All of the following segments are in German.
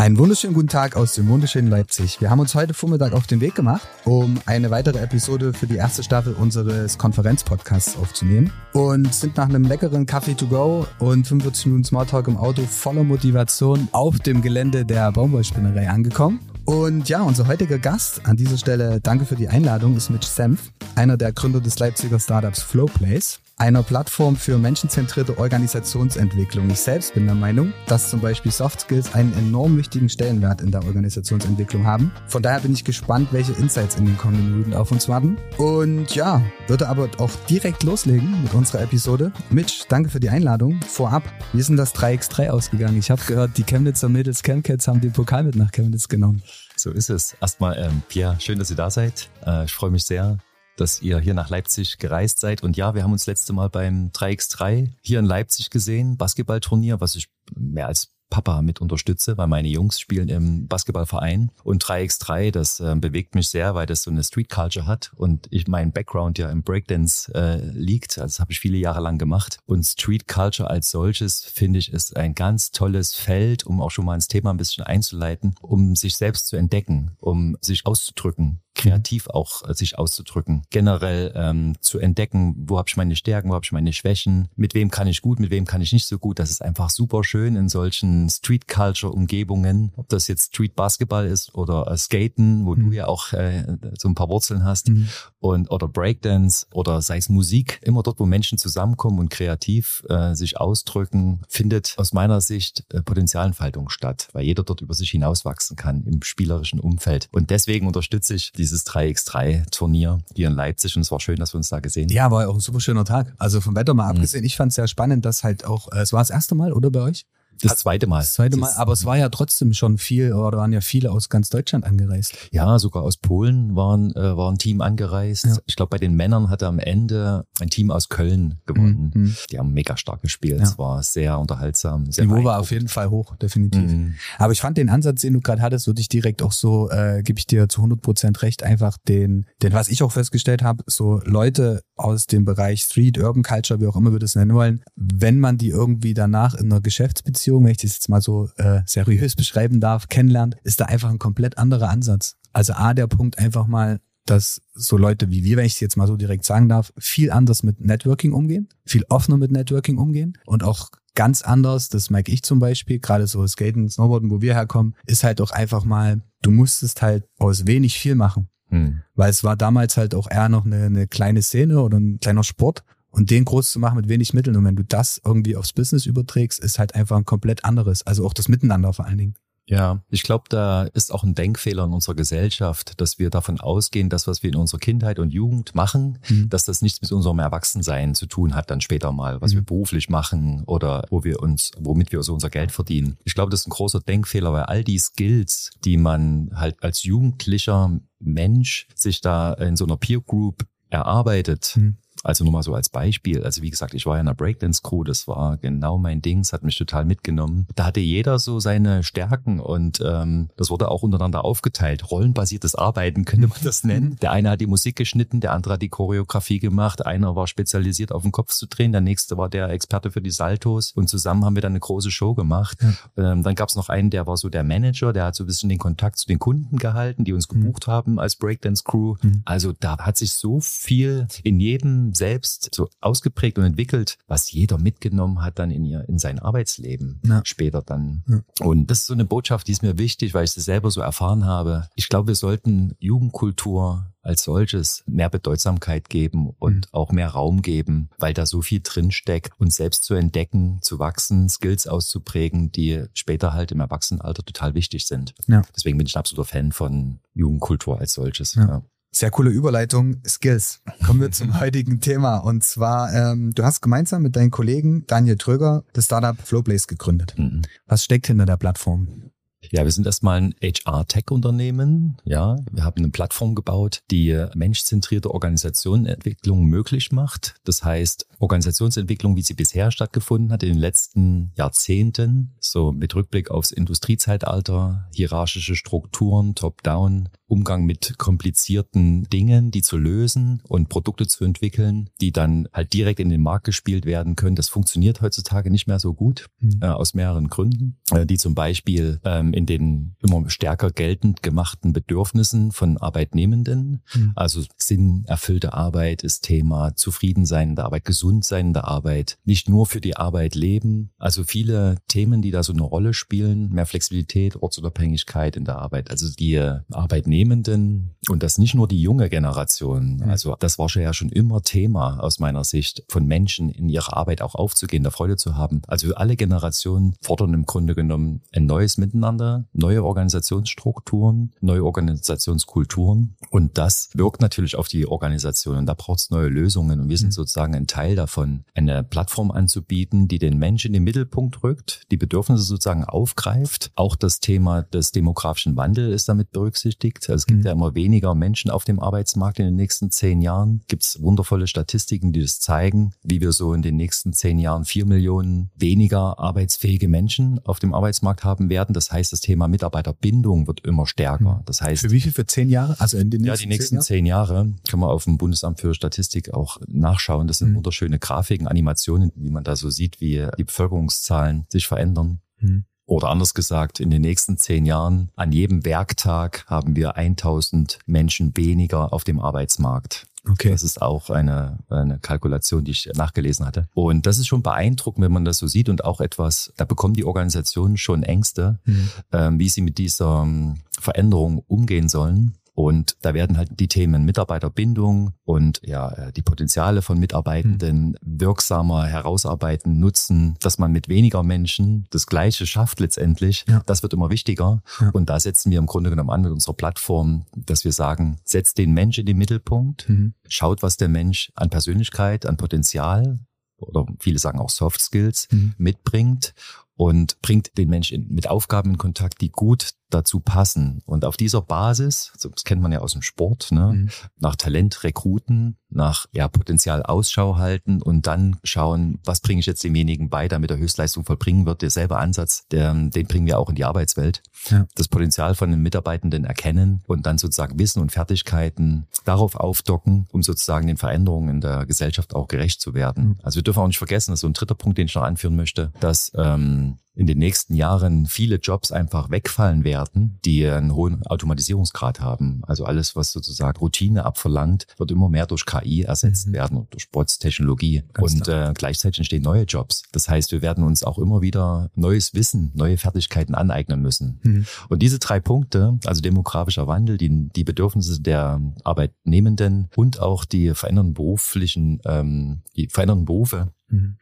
Einen wunderschönen guten Tag aus dem wunderschönen Leipzig. Wir haben uns heute Vormittag auf den Weg gemacht, um eine weitere Episode für die erste Staffel unseres Konferenzpodcasts aufzunehmen und sind nach einem leckeren Kaffee to go und 45 Minuten Smalltalk im Auto voller Motivation auf dem Gelände der Baumwollspinnerei angekommen. Und ja, unser heutiger Gast an dieser Stelle, danke für die Einladung, ist Mitch Senf, einer der Gründer des Leipziger Startups Flowplace einer Plattform für menschenzentrierte Organisationsentwicklung. Ich selbst bin der Meinung, dass zum Beispiel Soft Skills einen enorm wichtigen Stellenwert in der Organisationsentwicklung haben. Von daher bin ich gespannt, welche Insights in den kommenden Minuten auf uns warten. Und ja, würde aber auch direkt loslegen mit unserer Episode. Mitch, danke für die Einladung. Vorab, wie ist denn das 3x3 ausgegangen? Ich habe gehört, die Chemnitzer Mädels Chemcats haben den Pokal mit nach Chemnitz genommen. So ist es. Erstmal, ähm, Pierre, schön, dass ihr da seid. Äh, ich freue mich sehr, dass ihr hier nach Leipzig gereist seid. Und ja, wir haben uns letzte Mal beim 3x3 hier in Leipzig gesehen, Basketballturnier, was ich mehr als Papa mit unterstütze, weil meine Jungs spielen im Basketballverein. Und 3x3, das äh, bewegt mich sehr, weil das so eine Street Culture hat und ich mein Background ja im Breakdance äh, liegt, also das habe ich viele Jahre lang gemacht. Und Street Culture als solches finde ich ist ein ganz tolles Feld, um auch schon mal ins Thema ein bisschen einzuleiten, um sich selbst zu entdecken, um sich auszudrücken, kreativ auch äh, sich auszudrücken, generell ähm, zu entdecken, wo habe ich meine Stärken, wo habe ich meine Schwächen, mit wem kann ich gut, mit wem kann ich nicht so gut. Das ist einfach super schön in solchen Street Culture Umgebungen, ob das jetzt Street Basketball ist oder äh, Skaten, wo mhm. du ja auch äh, so ein paar Wurzeln hast mhm. und oder Breakdance oder sei es Musik, immer dort, wo Menschen zusammenkommen und kreativ äh, sich ausdrücken, findet aus meiner Sicht äh, Potenzialentfaltung statt, weil jeder dort über sich hinauswachsen kann im spielerischen Umfeld. Und deswegen unterstütze ich dieses 3x3-Turnier hier in Leipzig und es war schön, dass wir uns da gesehen haben. Ja, war ja auch ein super schöner Tag. Also vom Wetter mal mhm. abgesehen, ich fand es sehr spannend, dass halt auch, äh, es war das erste Mal, oder bei euch? Das zweite Mal. Das zweite Mal, aber es war ja trotzdem schon viel, oder waren ja viele aus ganz Deutschland angereist. Ja, sogar aus Polen waren, äh, war ein Team angereist. Ja. Ich glaube, bei den Männern hatte am Ende ein Team aus Köln gewonnen. Mhm. Die haben mega stark gespielt. Ja. Es war sehr unterhaltsam. Sehr Niveau war auf jeden Fall hoch, definitiv. Mhm. Aber ich fand den Ansatz, den du gerade hattest, würde ich direkt auch so, äh, gebe ich dir zu 100 Prozent recht, einfach den, den, was ich auch festgestellt habe, so Leute aus dem Bereich Street, Urban Culture, wie auch immer wir das nennen wollen, wenn man die irgendwie danach in einer Geschäftsbeziehung, wenn ich das jetzt mal so äh, seriös beschreiben darf, kennenlernt, ist da einfach ein komplett anderer Ansatz. Also A, der Punkt einfach mal, dass so Leute wie wir, wenn ich es jetzt mal so direkt sagen darf, viel anders mit Networking umgehen, viel offener mit Networking umgehen und auch ganz anders, das merke ich zum Beispiel, gerade so Skaten, Snowboarden, wo wir herkommen, ist halt auch einfach mal, du musstest halt aus wenig viel machen. Hm. Weil es war damals halt auch eher noch eine, eine kleine Szene oder ein kleiner Sport. Und den groß zu machen mit wenig Mitteln. Und wenn du das irgendwie aufs Business überträgst, ist halt einfach ein komplett anderes. Also auch das Miteinander vor allen Dingen. Ja, ich glaube, da ist auch ein Denkfehler in unserer Gesellschaft, dass wir davon ausgehen, dass was wir in unserer Kindheit und Jugend machen, mhm. dass das nichts mit unserem Erwachsensein zu tun hat, dann später mal, was mhm. wir beruflich machen oder wo wir uns, womit wir so unser Geld verdienen. Ich glaube, das ist ein großer Denkfehler, weil all die Skills, die man halt als jugendlicher Mensch sich da in so einer Peer Group erarbeitet, mhm also nur mal so als Beispiel. Also wie gesagt, ich war ja in einer Breakdance-Crew, das war genau mein Ding, es hat mich total mitgenommen. Da hatte jeder so seine Stärken und ähm, das wurde auch untereinander aufgeteilt. Rollenbasiertes Arbeiten könnte man das nennen. Der eine hat die Musik geschnitten, der andere hat die Choreografie gemacht, einer war spezialisiert auf den Kopf zu drehen, der nächste war der Experte für die Saltos und zusammen haben wir dann eine große Show gemacht. Ja. Ähm, dann gab es noch einen, der war so der Manager, der hat so ein bisschen den Kontakt zu den Kunden gehalten, die uns mhm. gebucht mhm. haben als Breakdance-Crew. Mhm. Also da hat sich so viel in jedem selbst so ausgeprägt und entwickelt, was jeder mitgenommen hat dann in ihr, in sein Arbeitsleben ja. später dann. Ja. Und das ist so eine Botschaft, die ist mir wichtig, weil ich es selber so erfahren habe. Ich glaube, wir sollten Jugendkultur als solches mehr Bedeutsamkeit geben und mhm. auch mehr Raum geben, weil da so viel drinsteckt, uns selbst zu entdecken, zu wachsen, Skills auszuprägen, die später halt im Erwachsenenalter total wichtig sind. Ja. Deswegen bin ich ein absoluter Fan von Jugendkultur als solches. Ja. Ja. Sehr coole Überleitung. Skills. Kommen wir zum heutigen Thema. Und zwar, ähm, du hast gemeinsam mit deinen Kollegen Daniel Tröger das Startup Flowplace gegründet. Mhm. Was steckt hinter der Plattform? Ja, wir sind erstmal ein HR-Tech-Unternehmen. Ja, wir haben eine Plattform gebaut, die menschzentrierte Organisationenentwicklung möglich macht. Das heißt, Organisationsentwicklung, wie sie bisher stattgefunden hat in den letzten Jahrzehnten, so mit Rückblick aufs Industriezeitalter, hierarchische Strukturen, Top-Down, Umgang mit komplizierten Dingen, die zu lösen und Produkte zu entwickeln, die dann halt direkt in den Markt gespielt werden können. Das funktioniert heutzutage nicht mehr so gut, mhm. äh, aus mehreren Gründen, äh, die zum Beispiel ähm, in den immer stärker geltend gemachten Bedürfnissen von Arbeitnehmenden, mhm. also sinnerfüllte Arbeit ist Thema, Zufriedensein in der Arbeit, Gesundsein in der Arbeit, nicht nur für die Arbeit leben, also viele Themen, die da so eine Rolle spielen, mehr Flexibilität, Ortsunabhängigkeit in der Arbeit, also die Arbeitnehmer Unternehmenden und das nicht nur die junge Generation. Also das war schon ja schon immer Thema aus meiner Sicht von Menschen in ihrer Arbeit auch aufzugehen, da Freude zu haben. Also alle Generationen fordern im Grunde genommen ein neues Miteinander, neue Organisationsstrukturen, neue Organisationskulturen und das wirkt natürlich auf die Organisation und da braucht es neue Lösungen und wir sind mhm. sozusagen ein Teil davon, eine Plattform anzubieten, die den Menschen in den Mittelpunkt rückt, die Bedürfnisse sozusagen aufgreift. Auch das Thema des demografischen Wandels ist damit berücksichtigt. Also es gibt mhm. ja immer weniger Menschen auf dem Arbeitsmarkt in den nächsten zehn Jahren. Gibt es wundervolle Statistiken, die das zeigen, wie wir so in den nächsten zehn Jahren vier Millionen weniger arbeitsfähige Menschen auf dem Arbeitsmarkt haben werden. Das heißt, das Thema Mitarbeiterbindung wird immer stärker. Mhm. Das heißt. Für wie viel? Für zehn Jahre? Also in den nächsten, ja, die nächsten zehn Jahre? Jahre können wir auf dem Bundesamt für Statistik auch nachschauen. Das sind mhm. wunderschöne Grafiken, Animationen, wie man da so sieht, wie die Bevölkerungszahlen sich verändern. Mhm. Oder anders gesagt, in den nächsten zehn Jahren, an jedem Werktag haben wir 1000 Menschen weniger auf dem Arbeitsmarkt. Okay. Das ist auch eine, eine Kalkulation, die ich nachgelesen hatte. Und das ist schon beeindruckend, wenn man das so sieht und auch etwas, da bekommen die Organisationen schon Ängste, mhm. ähm, wie sie mit dieser ähm, Veränderung umgehen sollen. Und da werden halt die Themen Mitarbeiterbindung und ja, äh, die Potenziale von Mitarbeitenden mhm. wirksamer herausarbeiten, nutzen, dass man mit weniger Menschen das Gleiche schafft letztendlich. Ja. Das wird immer wichtiger. Ja. Und da setzen wir im Grunde genommen an mit unserer Plattform, dass wir sagen, setzt den Mensch in den Mittelpunkt, mhm. schaut, was der Mensch an Persönlichkeit, an Potenzial oder viele sagen auch Soft Skills mhm. mitbringt und bringt den Menschen mit Aufgaben in Kontakt, die gut dazu passen. Und auf dieser Basis, das kennt man ja aus dem Sport, ne, mhm. nach Talent rekruten, nach ja, Potenzial Ausschau halten und dann schauen, was bringe ich jetzt demjenigen bei, damit er Höchstleistung vollbringen wird. Derselbe Ansatz, der, den bringen wir auch in die Arbeitswelt. Ja. Das Potenzial von den Mitarbeitenden erkennen und dann sozusagen Wissen und Fertigkeiten darauf aufdocken, um sozusagen den Veränderungen in der Gesellschaft auch gerecht zu werden. Mhm. Also wir dürfen auch nicht vergessen, das ist so ein dritter Punkt, den ich noch anführen möchte, dass ähm, in den nächsten Jahren viele Jobs einfach wegfallen werden, die einen hohen Automatisierungsgrad haben. Also alles, was sozusagen Routine abverlangt, wird immer mehr durch KI ersetzt mhm. werden und durch Bots, Technologie. Ganz und äh, gleichzeitig entstehen neue Jobs. Das heißt, wir werden uns auch immer wieder neues Wissen, neue Fertigkeiten aneignen müssen. Mhm. Und diese drei Punkte, also demografischer Wandel, die, die Bedürfnisse der Arbeitnehmenden und auch die verändernden beruflichen, ähm, die verändernden Berufe.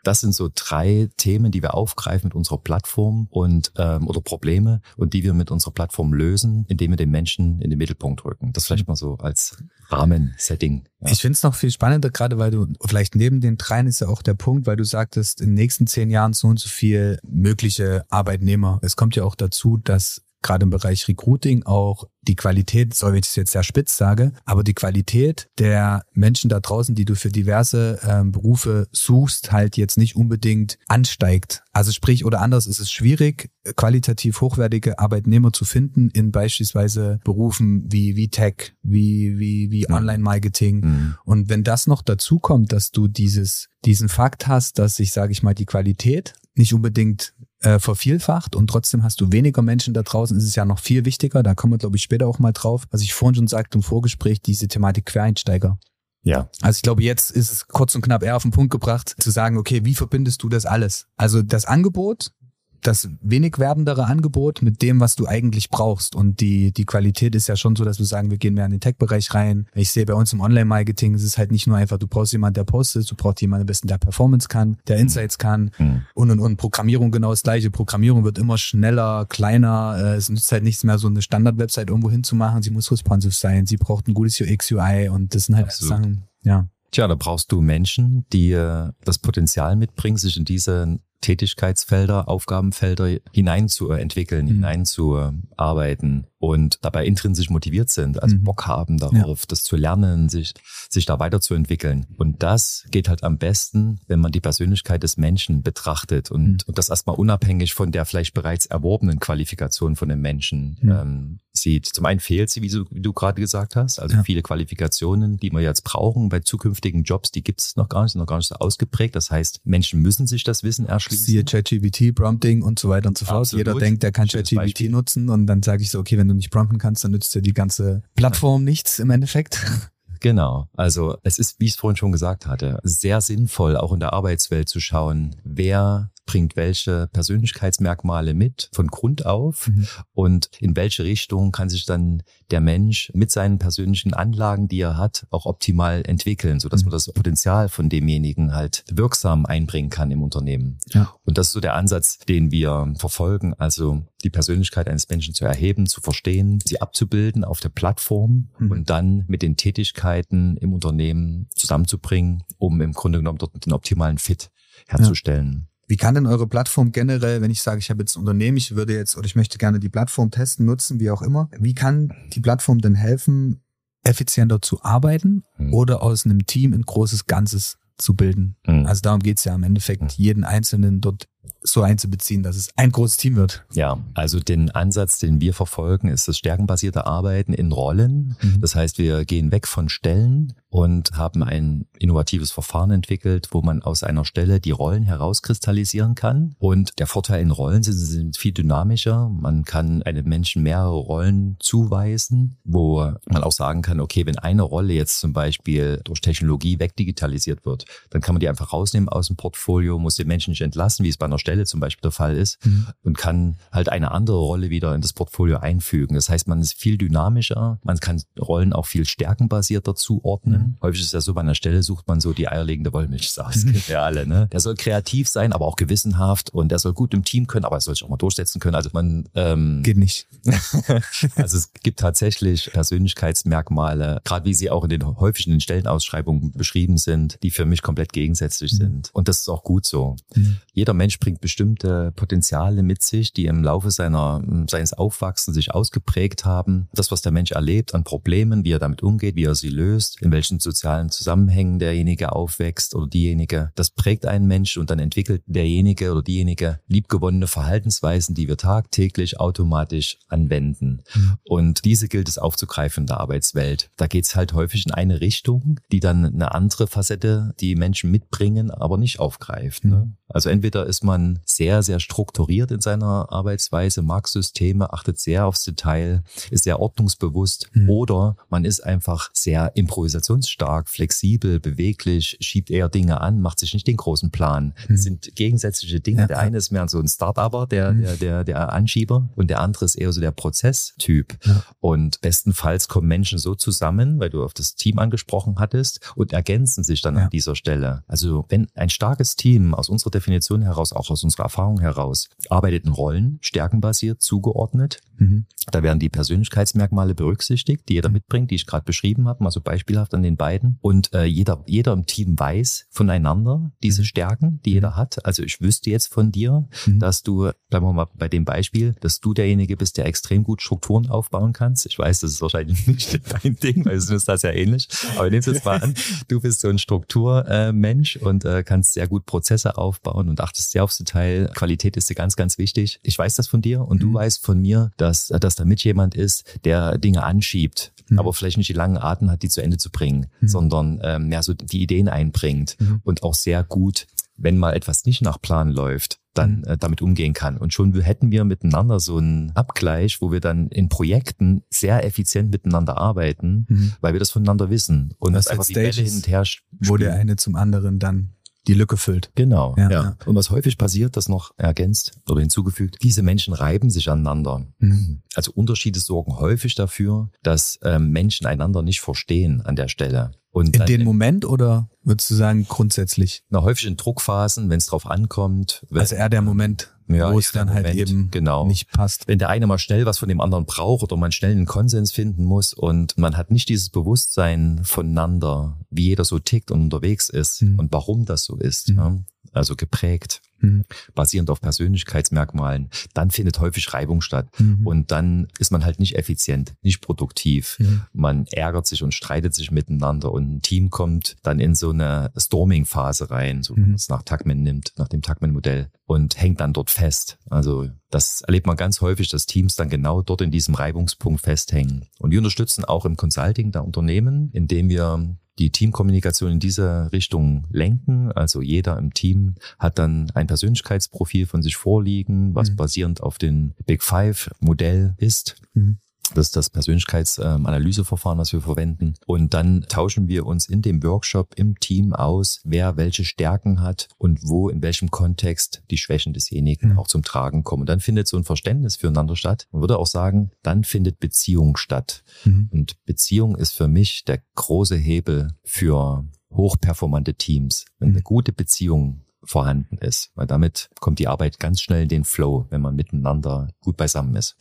Das sind so drei Themen, die wir aufgreifen mit unserer Plattform und ähm, oder Probleme und die wir mit unserer Plattform lösen, indem wir den Menschen in den Mittelpunkt rücken. Das vielleicht mhm. mal so als Rahmensetting. Ja. Ich finde es noch viel spannender, gerade weil du vielleicht neben den dreien ist ja auch der Punkt, weil du sagtest, in den nächsten zehn Jahren so und so viel mögliche Arbeitnehmer. Es kommt ja auch dazu, dass gerade im Bereich Recruiting auch die Qualität, wenn ich es jetzt sehr spitz sage, aber die Qualität der Menschen da draußen, die du für diverse ähm, Berufe suchst, halt jetzt nicht unbedingt ansteigt. Also sprich, oder anders ist es schwierig, qualitativ hochwertige Arbeitnehmer zu finden in beispielsweise Berufen wie, wie Tech, wie, wie, wie Online-Marketing. Mhm. Und wenn das noch dazu kommt, dass du dieses, diesen Fakt hast, dass sich, sage ich mal, die Qualität nicht unbedingt äh, vervielfacht und trotzdem hast du weniger Menschen da draußen, ist es ja noch viel wichtiger, da kommen wir, glaube ich, später auch mal drauf, was ich vorhin schon sagte im Vorgespräch, diese Thematik Quereinsteiger. Ja. Also ich glaube, jetzt ist es kurz und knapp eher auf den Punkt gebracht, zu sagen, okay, wie verbindest du das alles? Also das Angebot, das wenig werdendere Angebot mit dem, was du eigentlich brauchst. Und die, die Qualität ist ja schon so, dass wir sagen, wir gehen mehr in den Tech-Bereich rein. Ich sehe bei uns im Online-Marketing, es ist halt nicht nur einfach, du brauchst jemanden, der postet, du brauchst jemanden, der besten der Performance kann, der mhm. Insights kann mhm. und, und, und Programmierung genau das gleiche. Programmierung wird immer schneller, kleiner. Äh, es nützt halt nichts mehr, so eine Standard-Website irgendwo hinzumachen. Sie muss responsive sein, sie braucht ein gutes UX, UI und das sind halt. Sachen, ja. Tja, da brauchst du Menschen, die äh, das Potenzial mitbringen, sich in diese Tätigkeitsfelder, Aufgabenfelder hineinzuentwickeln, mhm. hineinzuarbeiten und dabei intrinsisch motiviert sind, also mhm. Bock haben darauf, ja. das zu lernen, sich, sich da weiterzuentwickeln. Und das geht halt am besten, wenn man die Persönlichkeit des Menschen betrachtet und, mhm. und das erstmal unabhängig von der vielleicht bereits erworbenen Qualifikation von dem Menschen ähm, sieht. Zum einen fehlt sie, wie du, wie du gerade gesagt hast, also ja. viele Qualifikationen, die wir jetzt brauchen bei zukünftigen Jobs, die gibt es noch gar nicht, sind noch gar nicht so ausgeprägt. Das heißt, Menschen müssen sich das Wissen erschließen. Siehe ChatGPT, Prompting und so weiter und so fort. Absolut. Jeder denkt, der kann ChatGPT nutzen und dann sage ich so, okay, wenn du nicht prompten kannst, dann nützt dir die ganze Plattform nichts im Endeffekt. Genau. Also es ist, wie ich es vorhin schon gesagt hatte, sehr sinnvoll, auch in der Arbeitswelt zu schauen, wer bringt welche Persönlichkeitsmerkmale mit von Grund auf mhm. und in welche Richtung kann sich dann der Mensch mit seinen persönlichen Anlagen, die er hat, auch optimal entwickeln, sodass mhm. man das Potenzial von demjenigen halt wirksam einbringen kann im Unternehmen. Ja. Und das ist so der Ansatz, den wir verfolgen, also die Persönlichkeit eines Menschen zu erheben, zu verstehen, sie abzubilden auf der Plattform mhm. und dann mit den Tätigkeiten im Unternehmen zusammenzubringen, um im Grunde genommen dort den optimalen Fit herzustellen. Ja. Wie kann denn eure Plattform generell, wenn ich sage, ich habe jetzt ein Unternehmen, ich würde jetzt oder ich möchte gerne die Plattform testen, nutzen, wie auch immer, wie kann die Plattform denn helfen, effizienter zu arbeiten mhm. oder aus einem Team ein großes Ganzes zu bilden? Mhm. Also darum geht's ja im Endeffekt, mhm. jeden Einzelnen dort so einzubeziehen, dass es ein großes Team wird. Ja, also den Ansatz, den wir verfolgen, ist das stärkenbasierte Arbeiten in Rollen. Mhm. Das heißt, wir gehen weg von Stellen und haben ein innovatives Verfahren entwickelt, wo man aus einer Stelle die Rollen herauskristallisieren kann. Und der Vorteil in Rollen sind, sie sind viel dynamischer. Man kann einem Menschen mehrere Rollen zuweisen, wo man auch sagen kann, okay, wenn eine Rolle jetzt zum Beispiel durch Technologie wegdigitalisiert wird, dann kann man die einfach rausnehmen aus dem Portfolio, muss den Menschen nicht entlassen, wie es bei einer Stelle zum Beispiel der Fall ist, mhm. und kann halt eine andere Rolle wieder in das Portfolio einfügen. Das heißt, man ist viel dynamischer, man kann Rollen auch viel stärkenbasierter zuordnen. Mhm. Häufig ist es ja so, bei einer Stelle sucht man so die eierlegende Wollmilchsau. Das mhm. ja alle, ne? Der soll kreativ sein, aber auch gewissenhaft und der soll gut im Team können, aber er soll sich auch mal durchsetzen können. Also man ähm, geht nicht. also es gibt tatsächlich Persönlichkeitsmerkmale, gerade wie sie auch in den häufigen in Stellenausschreibungen beschrieben sind, die für mich komplett gegensätzlich mhm. sind. Und das ist auch gut so. Mhm. Jeder Mensch bringt bestimmte Potenziale mit sich, die im Laufe seiner, seines Aufwachsens sich ausgeprägt haben. Das, was der Mensch erlebt an Problemen, wie er damit umgeht, wie er sie löst, in welchen sozialen Zusammenhängen derjenige aufwächst oder diejenige, das prägt einen Mensch und dann entwickelt derjenige oder diejenige liebgewonnene Verhaltensweisen, die wir tagtäglich automatisch anwenden. Mhm. Und diese gilt es aufzugreifen in der Arbeitswelt. Da geht es halt häufig in eine Richtung, die dann eine andere Facette, die Menschen mitbringen, aber nicht aufgreift. Ne? Also entweder ist man sehr, sehr strukturiert in seiner Arbeitsweise, mag Systeme, achtet sehr aufs Detail, ist sehr ordnungsbewusst mhm. oder man ist einfach sehr improvisationsstark, flexibel, beweglich, schiebt eher Dinge an, macht sich nicht den großen Plan. Mhm. Das sind gegensätzliche Dinge. Ja. Der eine ist mehr so ein Start-Upper, der, mhm. der, der, der Anschieber und der andere ist eher so der Prozesstyp. Ja. Und bestenfalls kommen Menschen so zusammen, weil du auf das Team angesprochen hattest und ergänzen sich dann ja. an dieser Stelle. Also wenn ein starkes Team aus unserer Definition heraus, auch aus unserer Erfahrung heraus, arbeitet in Rollen, stärkenbasiert, zugeordnet. Mhm. Da werden die Persönlichkeitsmerkmale berücksichtigt, die jeder mitbringt, die ich gerade beschrieben habe, mal so beispielhaft an den beiden. Und äh, jeder, jeder im Team weiß voneinander diese mhm. Stärken, die jeder mhm. hat. Also ich wüsste jetzt von dir, mhm. dass du, bleiben wir mal bei dem Beispiel, dass du derjenige bist, der extrem gut Strukturen aufbauen kannst. Ich weiß, das ist wahrscheinlich nicht dein Ding, weil es ist das ja ähnlich. Aber es jetzt mal an, du bist so ein Strukturmensch äh, und äh, kannst sehr gut Prozesse aufbauen und achtest sehr aufs Detail. Qualität ist dir ganz, ganz wichtig. Ich weiß das von dir und mhm. du weißt von mir, dass, dass da mit jemand ist, der Dinge anschiebt, mhm. aber vielleicht nicht die langen Arten hat, die zu Ende zu bringen, mhm. sondern ähm, mehr so die Ideen einbringt mhm. und auch sehr gut, wenn mal etwas nicht nach Plan läuft, dann mhm. äh, damit umgehen kann. Und schon hätten wir miteinander so einen Abgleich, wo wir dann in Projekten sehr effizient miteinander arbeiten, mhm. weil wir das voneinander wissen und das einfach die Bälle hin und her spielen. Wo der eine zum anderen dann die Lücke füllt. Genau, ja, ja. Und was häufig passiert, das noch ergänzt oder hinzugefügt, diese Menschen reiben sich aneinander. Mhm. Also Unterschiede sorgen häufig dafür, dass ähm, Menschen einander nicht verstehen an der Stelle. Und in dem Moment oder würdest du sagen grundsätzlich? Na, häufig in Druckphasen, wenn es drauf ankommt. Also eher der Moment ja, wo es dann halt Moment, eben genau. nicht passt. Wenn der eine mal schnell was von dem anderen braucht oder man schnell einen Konsens finden muss und man hat nicht dieses Bewusstsein voneinander, wie jeder so tickt und unterwegs ist Mhm. und warum das so ist, Mhm. ja, also geprägt, Mhm. basierend auf Persönlichkeitsmerkmalen, dann findet häufig Reibung statt. Mhm. Und dann ist man halt nicht effizient, nicht produktiv. Mhm. Man ärgert sich und streitet sich miteinander und ein Team kommt dann in so eine Storming-Phase rein, so Mhm. man es nach Tuckman nimmt, nach dem Tuckman-Modell und hängt dann dort fest. Also das erlebt man ganz häufig, dass Teams dann genau dort in diesem Reibungspunkt festhängen. Und wir unterstützen auch im Consulting der Unternehmen, indem wir die Teamkommunikation in diese Richtung lenken. Also jeder im Team hat dann ein Persönlichkeitsprofil von sich vorliegen, was Mhm. basierend auf den Big Five Modell ist. Mhm. Das ist das Persönlichkeitsanalyseverfahren, was wir verwenden. Und dann tauschen wir uns in dem Workshop im Team aus, wer welche Stärken hat und wo in welchem Kontext die Schwächen desjenigen Mhm. auch zum Tragen kommen. Und dann findet so ein Verständnis füreinander statt. Man würde auch sagen, dann findet Beziehung statt. Mhm. Und Beziehung ist für mich der große Hebel für hochperformante Teams. Wenn eine Mhm. gute Beziehung vorhanden ist, weil damit kommt die Arbeit ganz schnell in den Flow, wenn man miteinander gut beisammen ist.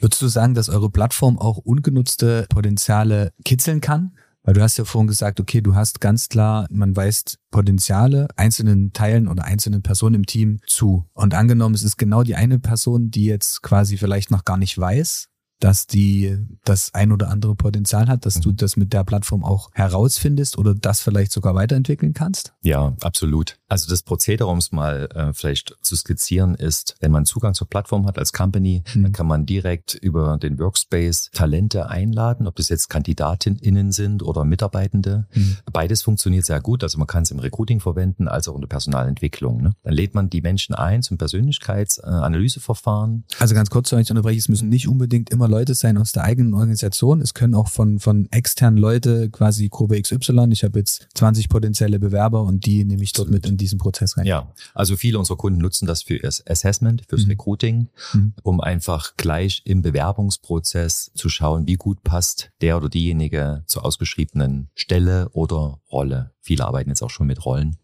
Würdest du sagen, dass eure Plattform auch ungenutzte Potenziale kitzeln kann? Weil du hast ja vorhin gesagt, okay, du hast ganz klar, man weist Potenziale einzelnen Teilen oder einzelnen Personen im Team zu. Und angenommen, es ist genau die eine Person, die jetzt quasi vielleicht noch gar nicht weiß, dass die das ein oder andere Potenzial hat, dass du Mhm. das mit der Plattform auch herausfindest oder das vielleicht sogar weiterentwickeln kannst? Ja, absolut. Also das Prozedere, um es mal äh, vielleicht zu skizzieren, ist, wenn man Zugang zur Plattform hat als Company, Mhm. dann kann man direkt über den Workspace Talente einladen, ob das jetzt KandidatInnen sind oder Mitarbeitende. Mhm. Beides funktioniert sehr gut. Also man kann es im Recruiting verwenden, als auch in der Personalentwicklung. Ne? Dann lädt man die Menschen ein zum Persönlichkeitsanalyseverfahren. Also ganz kurz, wenn ich unterbreche, es müssen nicht unbedingt immer Leute sein aus der eigenen Organisation. Es können auch von, von externen Leute quasi Gruppe XY. Ich habe jetzt 20 potenzielle Bewerber und die nehme ich dort mit in diesen Prozess rein. Ja, also viele unserer Kunden nutzen das für das Assessment, fürs Mhm. Recruiting, Mhm. um einfach gleich im Bewerbungsprozess zu schauen, wie gut passt der oder diejenige zur ausgeschriebenen Stelle oder Rolle. Viele arbeiten jetzt auch schon mit Rollen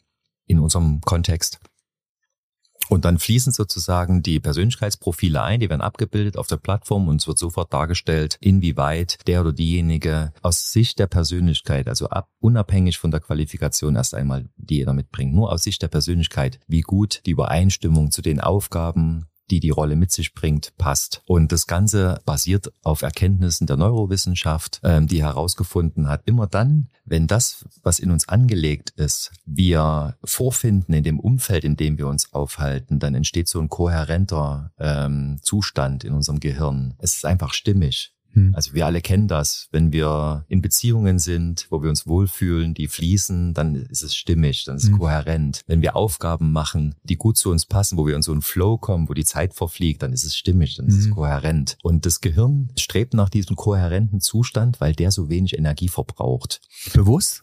in unserem Kontext. Und dann fließen sozusagen die Persönlichkeitsprofile ein, die werden abgebildet auf der Plattform und es wird sofort dargestellt, inwieweit der oder diejenige aus Sicht der Persönlichkeit, also ab, unabhängig von der Qualifikation erst einmal, die jeder mitbringt, nur aus Sicht der Persönlichkeit, wie gut die Übereinstimmung zu den Aufgaben die die Rolle mit sich bringt, passt. Und das Ganze basiert auf Erkenntnissen der Neurowissenschaft, ähm, die herausgefunden hat, immer dann, wenn das, was in uns angelegt ist, wir vorfinden in dem Umfeld, in dem wir uns aufhalten, dann entsteht so ein kohärenter ähm, Zustand in unserem Gehirn. Es ist einfach stimmig. Hm. Also wir alle kennen das, wenn wir in Beziehungen sind, wo wir uns wohlfühlen, die fließen, dann ist es stimmig, dann ist es Mhm. kohärent. Wenn wir Aufgaben machen, die gut zu uns passen, wo wir in so einen Flow kommen, wo die Zeit verfliegt, dann ist es stimmig, dann ist es Mhm. kohärent. Und das Gehirn strebt nach diesem kohärenten Zustand, weil der so wenig Energie verbraucht. Bewusst?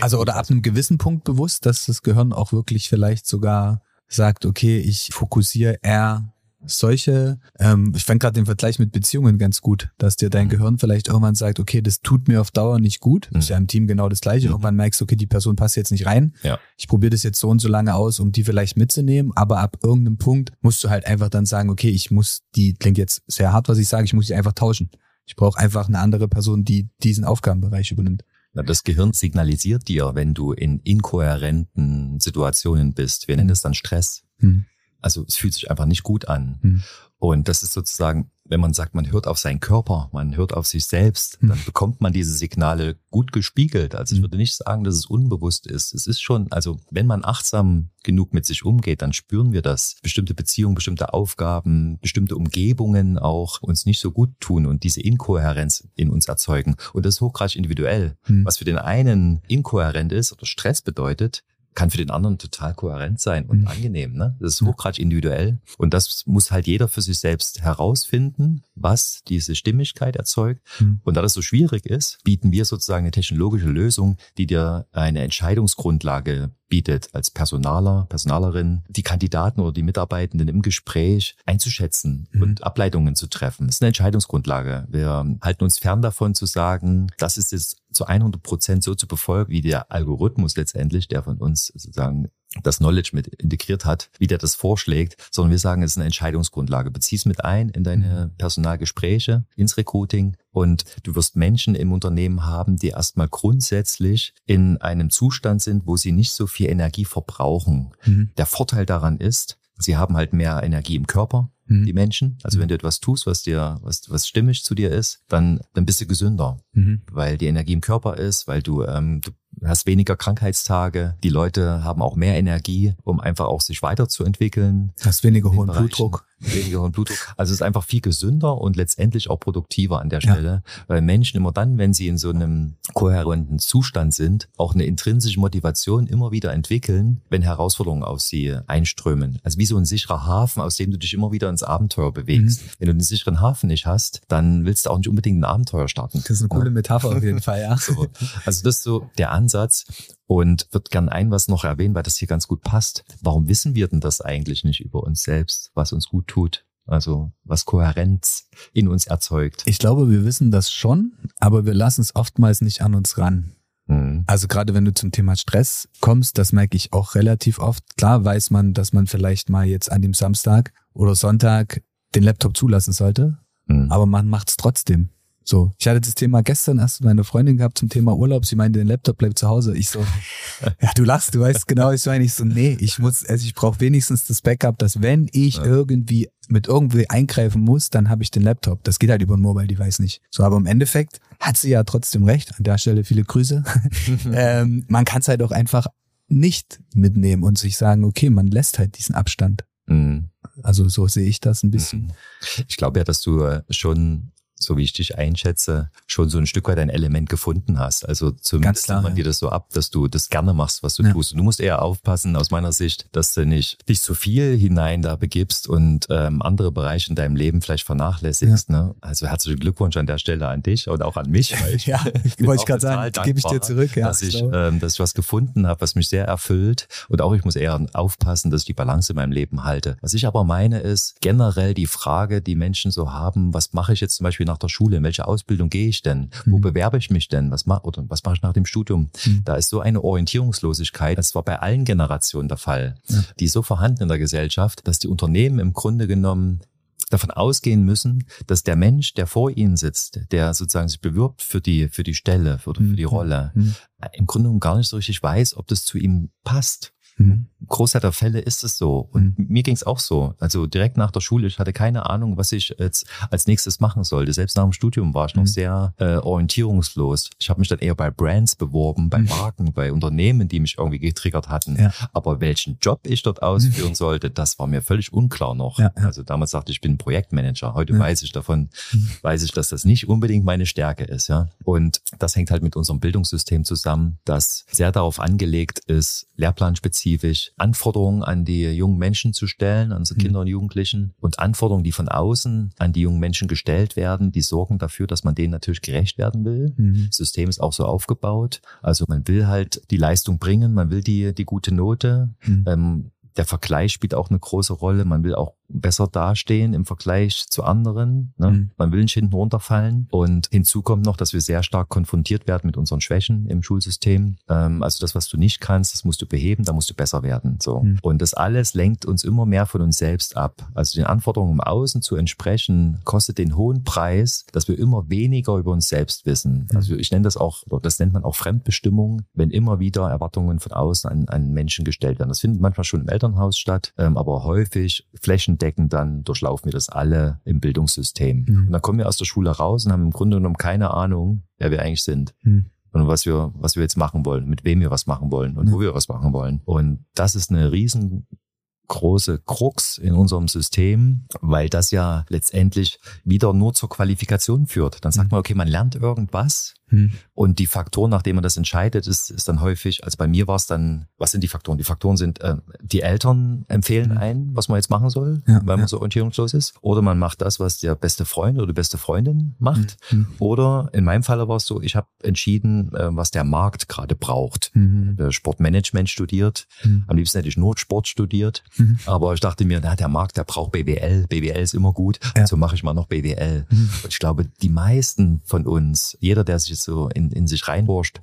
Also oder ab einem gewissen Punkt bewusst, dass das Gehirn auch wirklich vielleicht sogar sagt, okay, ich fokussiere eher solche, ähm, ich fand gerade den Vergleich mit Beziehungen ganz gut, dass dir dein Mhm. Gehirn vielleicht irgendwann sagt, okay, das tut mir auf Dauer nicht gut. Mhm. Ist ja im Team genau das gleiche. Mhm. Irgendwann merkst du, okay, die Person passt jetzt nicht rein. Ja. Ich probiere das jetzt so und so lange aus, um die vielleicht mitzunehmen, aber ab irgendeinem Punkt musst du halt einfach dann sagen, okay, ich muss die, klingt jetzt sehr hart, was ich sage, ich muss die einfach tauschen. Ich brauche einfach eine andere Person, die diesen Aufgabenbereich übernimmt. Na, Das Gehirn signalisiert dir, wenn du in inkohärenten Situationen bist. Wir nennen es dann Stress. Hm. Also es fühlt sich einfach nicht gut an. Hm. Und das ist sozusagen, wenn man sagt, man hört auf seinen Körper, man hört auf sich selbst, Hm. dann bekommt man diese Signale gut gespiegelt. Also ich Hm. würde nicht sagen, dass es unbewusst ist. Es ist schon, also wenn man achtsam genug mit sich umgeht, dann spüren wir das. Bestimmte Beziehungen, bestimmte Aufgaben, bestimmte Umgebungen auch uns nicht so gut tun und diese Inkohärenz in uns erzeugen. Und das ist hochgradig individuell. Hm. Was für den einen inkohärent ist oder Stress bedeutet, kann für den anderen total kohärent sein und Mhm. angenehm. Ne? Das ist hochgradig individuell. Und das muss halt jeder für sich selbst herausfinden, was diese Stimmigkeit erzeugt. Mhm. Und da das so schwierig ist, bieten wir sozusagen eine technologische Lösung, die dir eine Entscheidungsgrundlage bietet, als Personaler, Personalerin, die Kandidaten oder die Mitarbeitenden im Gespräch einzuschätzen Mhm. und Ableitungen zu treffen. Das ist eine Entscheidungsgrundlage. Wir halten uns fern davon zu sagen, das ist jetzt zu 100 Prozent so zu befolgen, wie der Algorithmus letztendlich, der von uns sozusagen das Knowledge mit integriert hat, wie der das vorschlägt, sondern wir sagen, es ist eine Entscheidungsgrundlage. Bezieh es mit ein in deine mhm. Personalgespräche, ins Recruiting und du wirst Menschen im Unternehmen haben, die erstmal grundsätzlich in einem Zustand sind, wo sie nicht so viel Energie verbrauchen. Mhm. Der Vorteil daran ist, sie haben halt mehr Energie im Körper, mhm. die Menschen. Also wenn du etwas tust, was dir, was, was stimmig zu dir ist, dann, dann bist du gesünder, mhm. weil die Energie im Körper ist, weil du, ähm, du hast weniger Krankheitstage, die Leute haben auch mehr Energie, um einfach auch sich weiterzuentwickeln. Hast weniger hohen Blutdruck weniger hohen Blutdruck. Also es ist einfach viel gesünder und letztendlich auch produktiver an der Stelle, ja. weil Menschen immer dann, wenn sie in so einem kohärenten Zustand sind, auch eine intrinsische Motivation immer wieder entwickeln, wenn Herausforderungen auf sie einströmen. Also wie so ein sicherer Hafen, aus dem du dich immer wieder ins Abenteuer bewegst. Mhm. Wenn du einen sicheren Hafen nicht hast, dann willst du auch nicht unbedingt ein Abenteuer starten. Das ist eine coole Metapher auf jeden Fall, ja. So. Also das ist so der Ansatz und wird gern ein was noch erwähnen, weil das hier ganz gut passt. Warum wissen wir denn das eigentlich nicht über uns selbst, was uns gut tut? Also was Kohärenz in uns erzeugt. Ich glaube, wir wissen das schon, aber wir lassen es oftmals nicht an uns ran. Mhm. Also gerade wenn du zum Thema Stress kommst, das merke ich auch relativ oft. Klar weiß man, dass man vielleicht mal jetzt an dem Samstag oder Sonntag den Laptop zulassen sollte, mhm. aber man macht es trotzdem. So, ich hatte das Thema gestern erst mit meiner Freundin gehabt zum Thema Urlaub. Sie meinte, der Laptop bleibt zu Hause. Ich so, ja, du lachst, du weißt genau, ich meine, ich so, nee, ich muss, also ich brauche wenigstens das Backup, dass wenn ich ja. irgendwie mit irgendwie eingreifen muss, dann habe ich den Laptop. Das geht halt über ein Mobile Device nicht. So, aber im Endeffekt hat sie ja trotzdem recht. An der Stelle viele Grüße. ähm, man kann es halt auch einfach nicht mitnehmen und sich sagen, okay, man lässt halt diesen Abstand. Mhm. Also so sehe ich das ein bisschen. Mhm. Ich glaube ja, dass du äh, schon so wie ich dich einschätze, schon so ein Stück weit ein Element gefunden hast. Also zumindest klar, man ja. dir das so ab, dass du das gerne machst, was du ja. tust. Und du musst eher aufpassen, aus meiner Sicht, dass du nicht dich zu viel hinein da begibst und ähm, andere Bereiche in deinem Leben vielleicht vernachlässigst. Ja. Ne? Also herzlichen Glückwunsch an der Stelle an dich und auch an mich. Ich ja, wollte ich gerade sagen, gebe ich dir zurück. Ja, dass, ich, ähm, dass ich was gefunden habe, was mich sehr erfüllt. Und auch ich muss eher aufpassen, dass ich die Balance in meinem Leben halte. Was ich aber meine ist, generell die Frage, die Menschen so haben, was mache ich jetzt zum Beispiel nach nach der Schule? In welche Ausbildung gehe ich denn? Wo mhm. bewerbe ich mich denn? Was mache oder was mache ich nach dem Studium? Mhm. Da ist so eine Orientierungslosigkeit. Das war bei allen Generationen der Fall. Ja. Die so vorhanden in der Gesellschaft, dass die Unternehmen im Grunde genommen davon ausgehen müssen, dass der Mensch, der vor ihnen sitzt, der sozusagen sich bewirbt für die, für die Stelle oder für die mhm. Rolle, mhm. im Grunde genommen gar nicht so richtig weiß, ob das zu ihm passt. Mhm. Großteil der Fälle ist es so. Und mhm. mir ging es auch so. Also direkt nach der Schule, ich hatte keine Ahnung, was ich jetzt als nächstes machen sollte. Selbst nach dem Studium war ich mhm. noch sehr äh, orientierungslos. Ich habe mich dann eher bei Brands beworben, bei mhm. Marken, bei Unternehmen, die mich irgendwie getriggert hatten. Ja. Aber welchen Job ich dort ausführen mhm. sollte, das war mir völlig unklar noch. Ja, ja. Also damals dachte ich, ich bin Projektmanager. Heute weiß ich davon, mhm. weiß ich, dass das nicht unbedingt meine Stärke ist. Ja. Und das hängt halt mit unserem Bildungssystem zusammen, das sehr darauf angelegt ist, lehrplanspezifisch spezifisch Anforderungen an die jungen Menschen zu stellen, an unsere mhm. Kinder und Jugendlichen und Anforderungen, die von außen an die jungen Menschen gestellt werden, die sorgen dafür, dass man denen natürlich gerecht werden will. Mhm. Das System ist auch so aufgebaut. Also man will halt die Leistung bringen, man will die, die gute Note. Mhm. Ähm, der Vergleich spielt auch eine große Rolle. Man will auch besser dastehen im Vergleich zu anderen. Ne? Mhm. Man will nicht hinten runterfallen. Und hinzu kommt noch, dass wir sehr stark konfrontiert werden mit unseren Schwächen im Schulsystem. Ähm, also das, was du nicht kannst, das musst du beheben, da musst du besser werden. So. Mhm. Und das alles lenkt uns immer mehr von uns selbst ab. Also den Anforderungen im Außen zu entsprechen, kostet den hohen Preis, dass wir immer weniger über uns selbst wissen. Mhm. Also ich nenne das auch, das nennt man auch Fremdbestimmung, wenn immer wieder Erwartungen von außen an, an Menschen gestellt werden. Das findet manchmal schon im Elternhaus statt, ähm, aber häufig Flächen flächendeckend dann durchlaufen wir das alle im Bildungssystem. Mhm. Und dann kommen wir aus der Schule raus und haben im Grunde genommen keine Ahnung, wer wir eigentlich sind. Mhm. Und was wir, was wir jetzt machen wollen, mit wem wir was machen wollen und mhm. wo wir was machen wollen. Und das ist eine riesengroße Krux in unserem System, weil das ja letztendlich wieder nur zur Qualifikation führt. Dann sagt mhm. man, okay, man lernt irgendwas hm. Und die Faktoren, nachdem man das entscheidet, ist, ist dann häufig, also bei mir war es dann, was sind die Faktoren? Die Faktoren sind, äh, die Eltern empfehlen hm. ein, was man jetzt machen soll, ja, weil man ja. so orientierungslos ist. Oder man macht das, was der beste Freund oder die beste Freundin macht. Hm. hm. Oder in meinem Fall war es so, ich habe entschieden, äh, was der Markt gerade braucht. Mhm. Sportmanagement studiert. Mhm. Am liebsten hätte ich nur Sport studiert. Mhm. Aber ich dachte mir, na, der Markt, der braucht BWL. BWL ist immer gut. Ja. Also mache ich mal noch BWL. Mhm. Und ich glaube, die meisten von uns, jeder, der sich jetzt so in, in sich reinwurscht,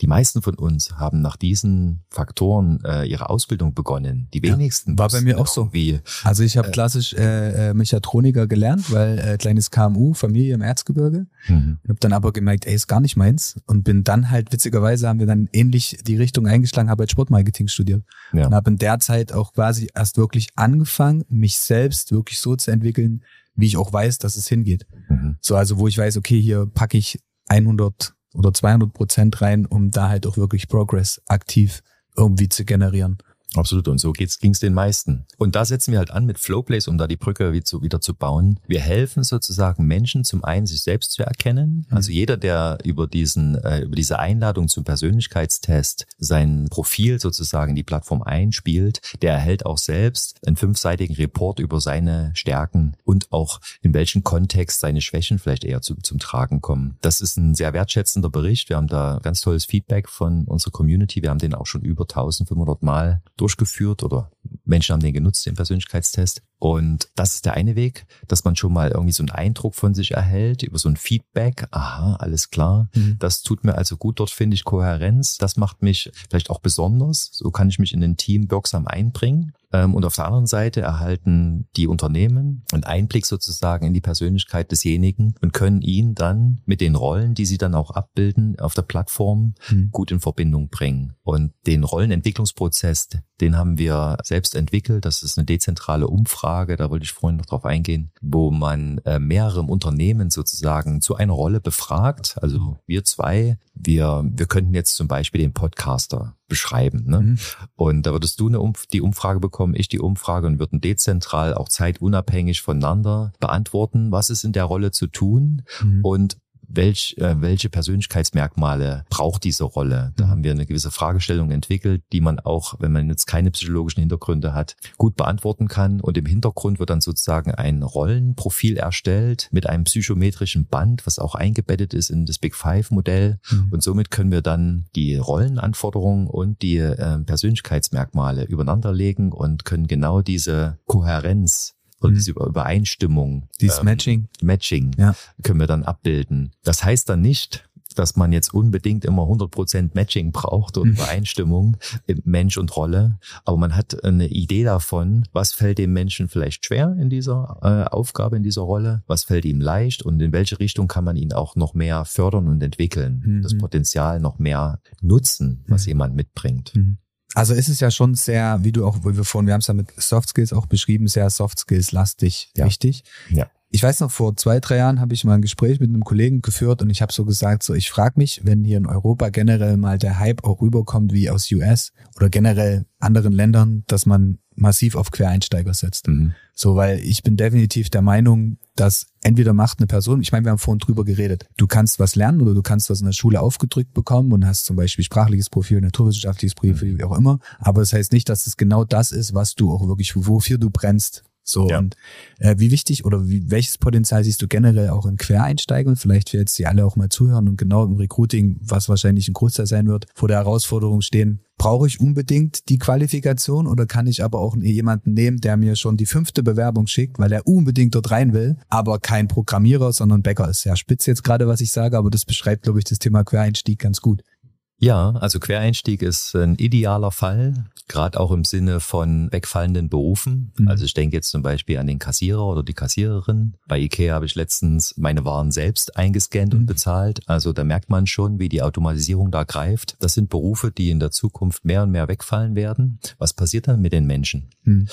die meisten von uns haben nach diesen Faktoren äh, ihre Ausbildung begonnen. Die wenigsten. Ja, war bei mir auch so. Wie, also ich habe äh, klassisch äh, äh, Mechatroniker gelernt, weil äh, kleines KMU, Familie im Erzgebirge. Mhm. Habe dann aber gemerkt, ey, ist gar nicht meins. Und bin dann halt, witzigerweise haben wir dann ähnlich die Richtung eingeschlagen, habe halt Sportmarketing studiert. Ja. Und habe in der Zeit auch quasi erst wirklich angefangen, mich selbst wirklich so zu entwickeln, wie ich auch weiß, dass es hingeht. Mhm. So, also wo ich weiß, okay, hier packe ich 100 oder 200 Prozent rein, um da halt auch wirklich Progress aktiv irgendwie zu generieren. Absolut. Und so geht's, ging's den meisten. Und da setzen wir halt an mit Flowplays, um da die Brücke wieder zu, wieder zu bauen. Wir helfen sozusagen Menschen zum einen, sich selbst zu erkennen. Mhm. Also jeder, der über diesen, äh, über diese Einladung zum Persönlichkeitstest sein Profil sozusagen in die Plattform einspielt, der erhält auch selbst einen fünfseitigen Report über seine Stärken und auch in welchem Kontext seine Schwächen vielleicht eher zu, zum Tragen kommen. Das ist ein sehr wertschätzender Bericht. Wir haben da ganz tolles Feedback von unserer Community. Wir haben den auch schon über 1500 Mal durchgeführt oder Menschen haben den genutzt, den Persönlichkeitstest. Und das ist der eine Weg, dass man schon mal irgendwie so einen Eindruck von sich erhält, über so ein Feedback. Aha, alles klar. Mhm. Das tut mir also gut. Dort finde ich Kohärenz. Das macht mich vielleicht auch besonders. So kann ich mich in ein Team wirksam einbringen. Ähm, und auf der anderen Seite erhalten die Unternehmen einen Einblick sozusagen in die Persönlichkeit desjenigen und können ihn dann mit den Rollen, die sie dann auch abbilden, auf der Plattform mhm. gut in Verbindung bringen. Und den Rollenentwicklungsprozess, den haben wir selbst entwickelt. Das ist eine dezentrale Umfrage, da wollte ich vorhin noch drauf eingehen, wo man äh, mehrere Unternehmen sozusagen zu einer Rolle befragt. Also wir zwei, wir, wir könnten jetzt zum Beispiel den Podcaster beschreiben. Ne? Mhm. Und da würdest du eine Umf die Umfrage bekommen, ich die Umfrage und würden dezentral auch zeitunabhängig voneinander beantworten, was ist in der Rolle zu tun mhm. und welch, äh, welche Persönlichkeitsmerkmale braucht diese Rolle? Da mhm. haben wir eine gewisse Fragestellung entwickelt, die man auch, wenn man jetzt keine psychologischen Hintergründe hat, gut beantworten kann. Und im Hintergrund wird dann sozusagen ein Rollenprofil erstellt mit einem psychometrischen Band, was auch eingebettet ist in das Big Five Modell. Mhm. Und somit können wir dann die Rollenanforderungen und die äh, Persönlichkeitsmerkmale übereinanderlegen und können genau diese Kohärenz oder mhm. diese Übereinstimmung. Dieses ähm, Matching. Matching ja. können wir dann abbilden. Das heißt dann nicht, dass man jetzt unbedingt immer 100% Matching braucht und mhm. Übereinstimmung Mensch und Rolle. Aber man hat eine Idee davon, was fällt dem Menschen vielleicht schwer in dieser äh, Aufgabe, in dieser Rolle, was fällt ihm leicht und in welche Richtung kann man ihn auch noch mehr fördern und entwickeln, mhm. das Potenzial noch mehr nutzen, was mhm. jemand mitbringt. Mhm. Also ist es ja schon sehr, wie du auch, wie wir vorhin, wir haben es ja mit Soft Skills auch beschrieben, sehr Soft Skills lastig, ja. richtig? Ja. Ich weiß noch, vor zwei, drei Jahren habe ich mal ein Gespräch mit einem Kollegen geführt und ich habe so gesagt, so ich frage mich, wenn hier in Europa generell mal der Hype auch rüberkommt wie aus US oder generell anderen Ländern, dass man massiv auf Quereinsteiger setzt. Mhm. So, weil ich bin definitiv der Meinung, dass entweder macht eine Person, ich meine, wir haben vorhin drüber geredet, du kannst was lernen oder du kannst was in der Schule aufgedrückt bekommen und hast zum Beispiel sprachliches Profil, naturwissenschaftliches Profil, mhm. wie auch immer. Aber das heißt nicht, dass es genau das ist, was du auch wirklich, wofür du brennst. So ja. und äh, wie wichtig oder wie, welches Potenzial siehst du generell auch in Quereinsteigern? Vielleicht für jetzt die alle auch mal zuhören und genau im Recruiting, was wahrscheinlich ein Großteil sein wird, vor der Herausforderung stehen. Brauche ich unbedingt die Qualifikation oder kann ich aber auch jemanden nehmen, der mir schon die fünfte Bewerbung schickt, weil er unbedingt dort rein will, aber kein Programmierer, sondern Bäcker ist. Sehr spitz jetzt gerade, was ich sage, aber das beschreibt, glaube ich, das Thema Quereinstieg ganz gut. Ja, also Quereinstieg ist ein idealer Fall, gerade auch im Sinne von wegfallenden Berufen. Mhm. Also ich denke jetzt zum Beispiel an den Kassierer oder die Kassiererin. Bei Ikea habe ich letztens meine Waren selbst eingescannt mhm. und bezahlt. Also da merkt man schon, wie die Automatisierung da greift. Das sind Berufe, die in der Zukunft mehr und mehr wegfallen werden. Was passiert dann mit den Menschen? Mhm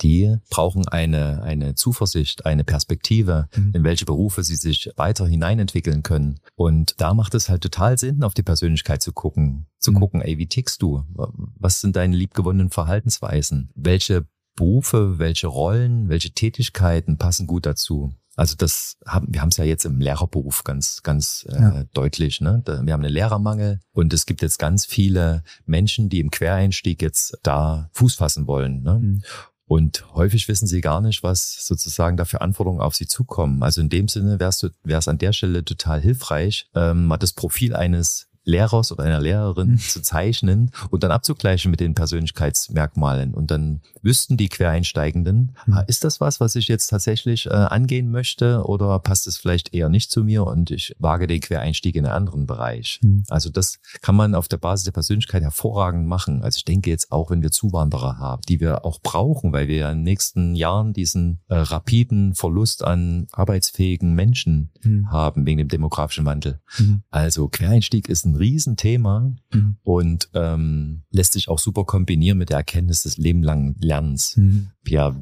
die brauchen eine, eine Zuversicht, eine Perspektive, mhm. in welche Berufe sie sich weiter hineinentwickeln können. Und da macht es halt total Sinn, auf die Persönlichkeit zu gucken, zu mhm. gucken, ey, wie tickst du? Was sind deine liebgewonnenen Verhaltensweisen? Welche Berufe, welche Rollen, welche Tätigkeiten passen gut dazu? Also das haben wir haben es ja jetzt im Lehrerberuf ganz ganz äh, ja. deutlich. Ne? Wir haben einen Lehrermangel und es gibt jetzt ganz viele Menschen, die im Quereinstieg jetzt da Fuß fassen wollen. Ne? Mhm. Und häufig wissen sie gar nicht, was sozusagen da für Anforderungen auf sie zukommen. Also in dem Sinne wäre es an der Stelle total hilfreich, ähm, mal das Profil eines Lehrers oder einer Lehrerin mhm. zu zeichnen und dann abzugleichen mit den Persönlichkeitsmerkmalen. Und dann wüssten die Quereinsteigenden, mhm. ist das was, was ich jetzt tatsächlich äh, angehen möchte oder passt es vielleicht eher nicht zu mir und ich wage den Quereinstieg in einen anderen Bereich. Mhm. Also das kann man auf der Basis der Persönlichkeit hervorragend machen. Also ich denke jetzt auch, wenn wir Zuwanderer haben, die wir auch brauchen, weil wir ja in den nächsten Jahren diesen äh, rapiden Verlust an arbeitsfähigen Menschen mhm. haben wegen dem demografischen Wandel. Mhm. Also Quereinstieg ist ein Riesenthema mhm. und ähm, lässt sich auch super kombinieren mit der Erkenntnis des lebenlangen Lernens. Mhm. Ja,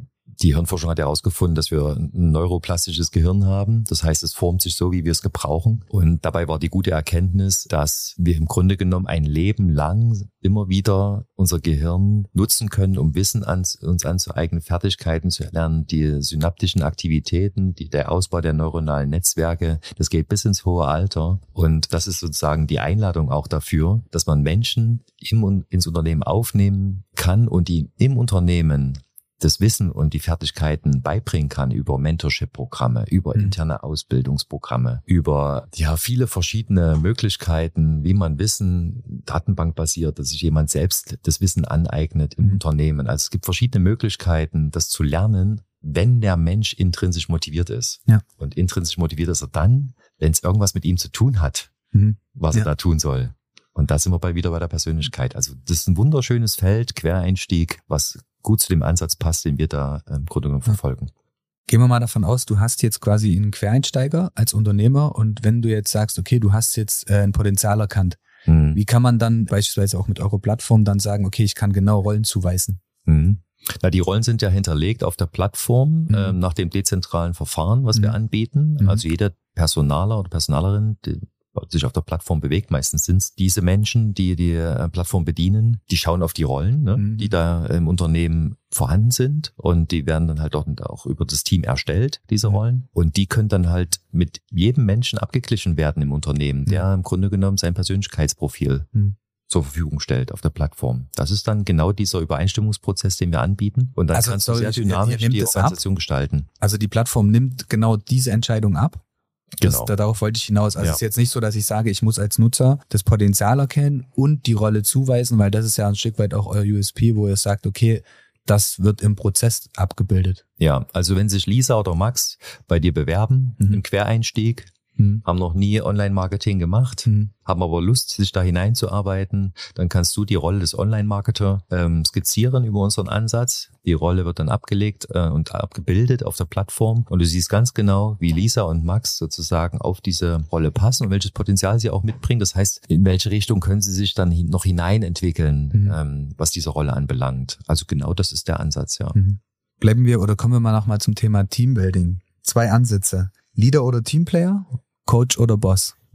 die Hirnforschung hat herausgefunden, dass wir ein neuroplastisches Gehirn haben. Das heißt, es formt sich so, wie wir es gebrauchen. Und dabei war die gute Erkenntnis, dass wir im Grunde genommen ein Leben lang immer wieder unser Gehirn nutzen können, um Wissen an, uns anzueignen, Fertigkeiten zu erlernen, die synaptischen Aktivitäten, die, der Ausbau der neuronalen Netzwerke. Das geht bis ins hohe Alter. Und das ist sozusagen die Einladung auch dafür, dass man Menschen im, ins Unternehmen aufnehmen kann und die im Unternehmen das Wissen und die Fertigkeiten beibringen kann über Mentorship-Programme, über mhm. interne Ausbildungsprogramme, über ja viele verschiedene Möglichkeiten, wie man Wissen datenbankbasiert, dass sich jemand selbst das Wissen aneignet im mhm. Unternehmen. Also es gibt verschiedene Möglichkeiten, das zu lernen, wenn der Mensch intrinsisch motiviert ist. Ja. Und intrinsisch motiviert ist er dann, wenn es irgendwas mit ihm zu tun hat, mhm. was ja. er da tun soll. Und da sind wir bei wieder bei der Persönlichkeit. Also das ist ein wunderschönes Feld, Quereinstieg, was gut zu dem Ansatz passt, den wir da ähm, im Grunde genommen verfolgen. Gehen wir mal davon aus, du hast jetzt quasi einen Quereinsteiger als Unternehmer und wenn du jetzt sagst, okay, du hast jetzt äh, ein Potenzial erkannt, mhm. wie kann man dann beispielsweise auch mit eurer Plattform dann sagen, okay, ich kann genau Rollen zuweisen? Mhm. Na, die Rollen sind ja hinterlegt auf der Plattform mhm. äh, nach dem dezentralen Verfahren, was wir mhm. anbieten. Mhm. Also jeder Personaler oder Personalerin, sich auf der Plattform bewegt. Meistens sind es diese Menschen, die die äh, Plattform bedienen. Die schauen auf die Rollen, ne, mhm. die da im Unternehmen vorhanden sind und die werden dann halt dort auch über das Team erstellt, diese mhm. Rollen. Und die können dann halt mit jedem Menschen abgeglichen werden im Unternehmen, der mhm. im Grunde genommen sein Persönlichkeitsprofil mhm. zur Verfügung stellt auf der Plattform. Das ist dann genau dieser Übereinstimmungsprozess, den wir anbieten. Und dann also kannst du sehr dynamisch die Organisation gestalten. Also die Plattform nimmt genau diese Entscheidung ab Genau. Das, darauf wollte ich hinaus. Also ja. es ist jetzt nicht so, dass ich sage, ich muss als Nutzer das Potenzial erkennen und die Rolle zuweisen, weil das ist ja ein Stück weit auch euer USP, wo ihr sagt, okay, das wird im Prozess abgebildet. Ja, also wenn sich Lisa oder Max bei dir bewerben mhm. im Quereinstieg, mhm. haben noch nie Online-Marketing gemacht, mhm. haben aber Lust, sich da hineinzuarbeiten, dann kannst du die Rolle des Online-Marketer ähm, skizzieren über unseren Ansatz. Die Rolle wird dann abgelegt äh, und abgebildet auf der Plattform und du siehst ganz genau, wie Lisa und Max sozusagen auf diese Rolle passen und welches Potenzial sie auch mitbringen. Das heißt, in welche Richtung können sie sich dann noch hineinentwickeln, mhm. ähm, was diese Rolle anbelangt. Also genau das ist der Ansatz, ja. Mhm. Bleiben wir oder kommen wir mal nochmal zum Thema Teambuilding. Zwei Ansätze. Leader oder Teamplayer? Coach oder Boss?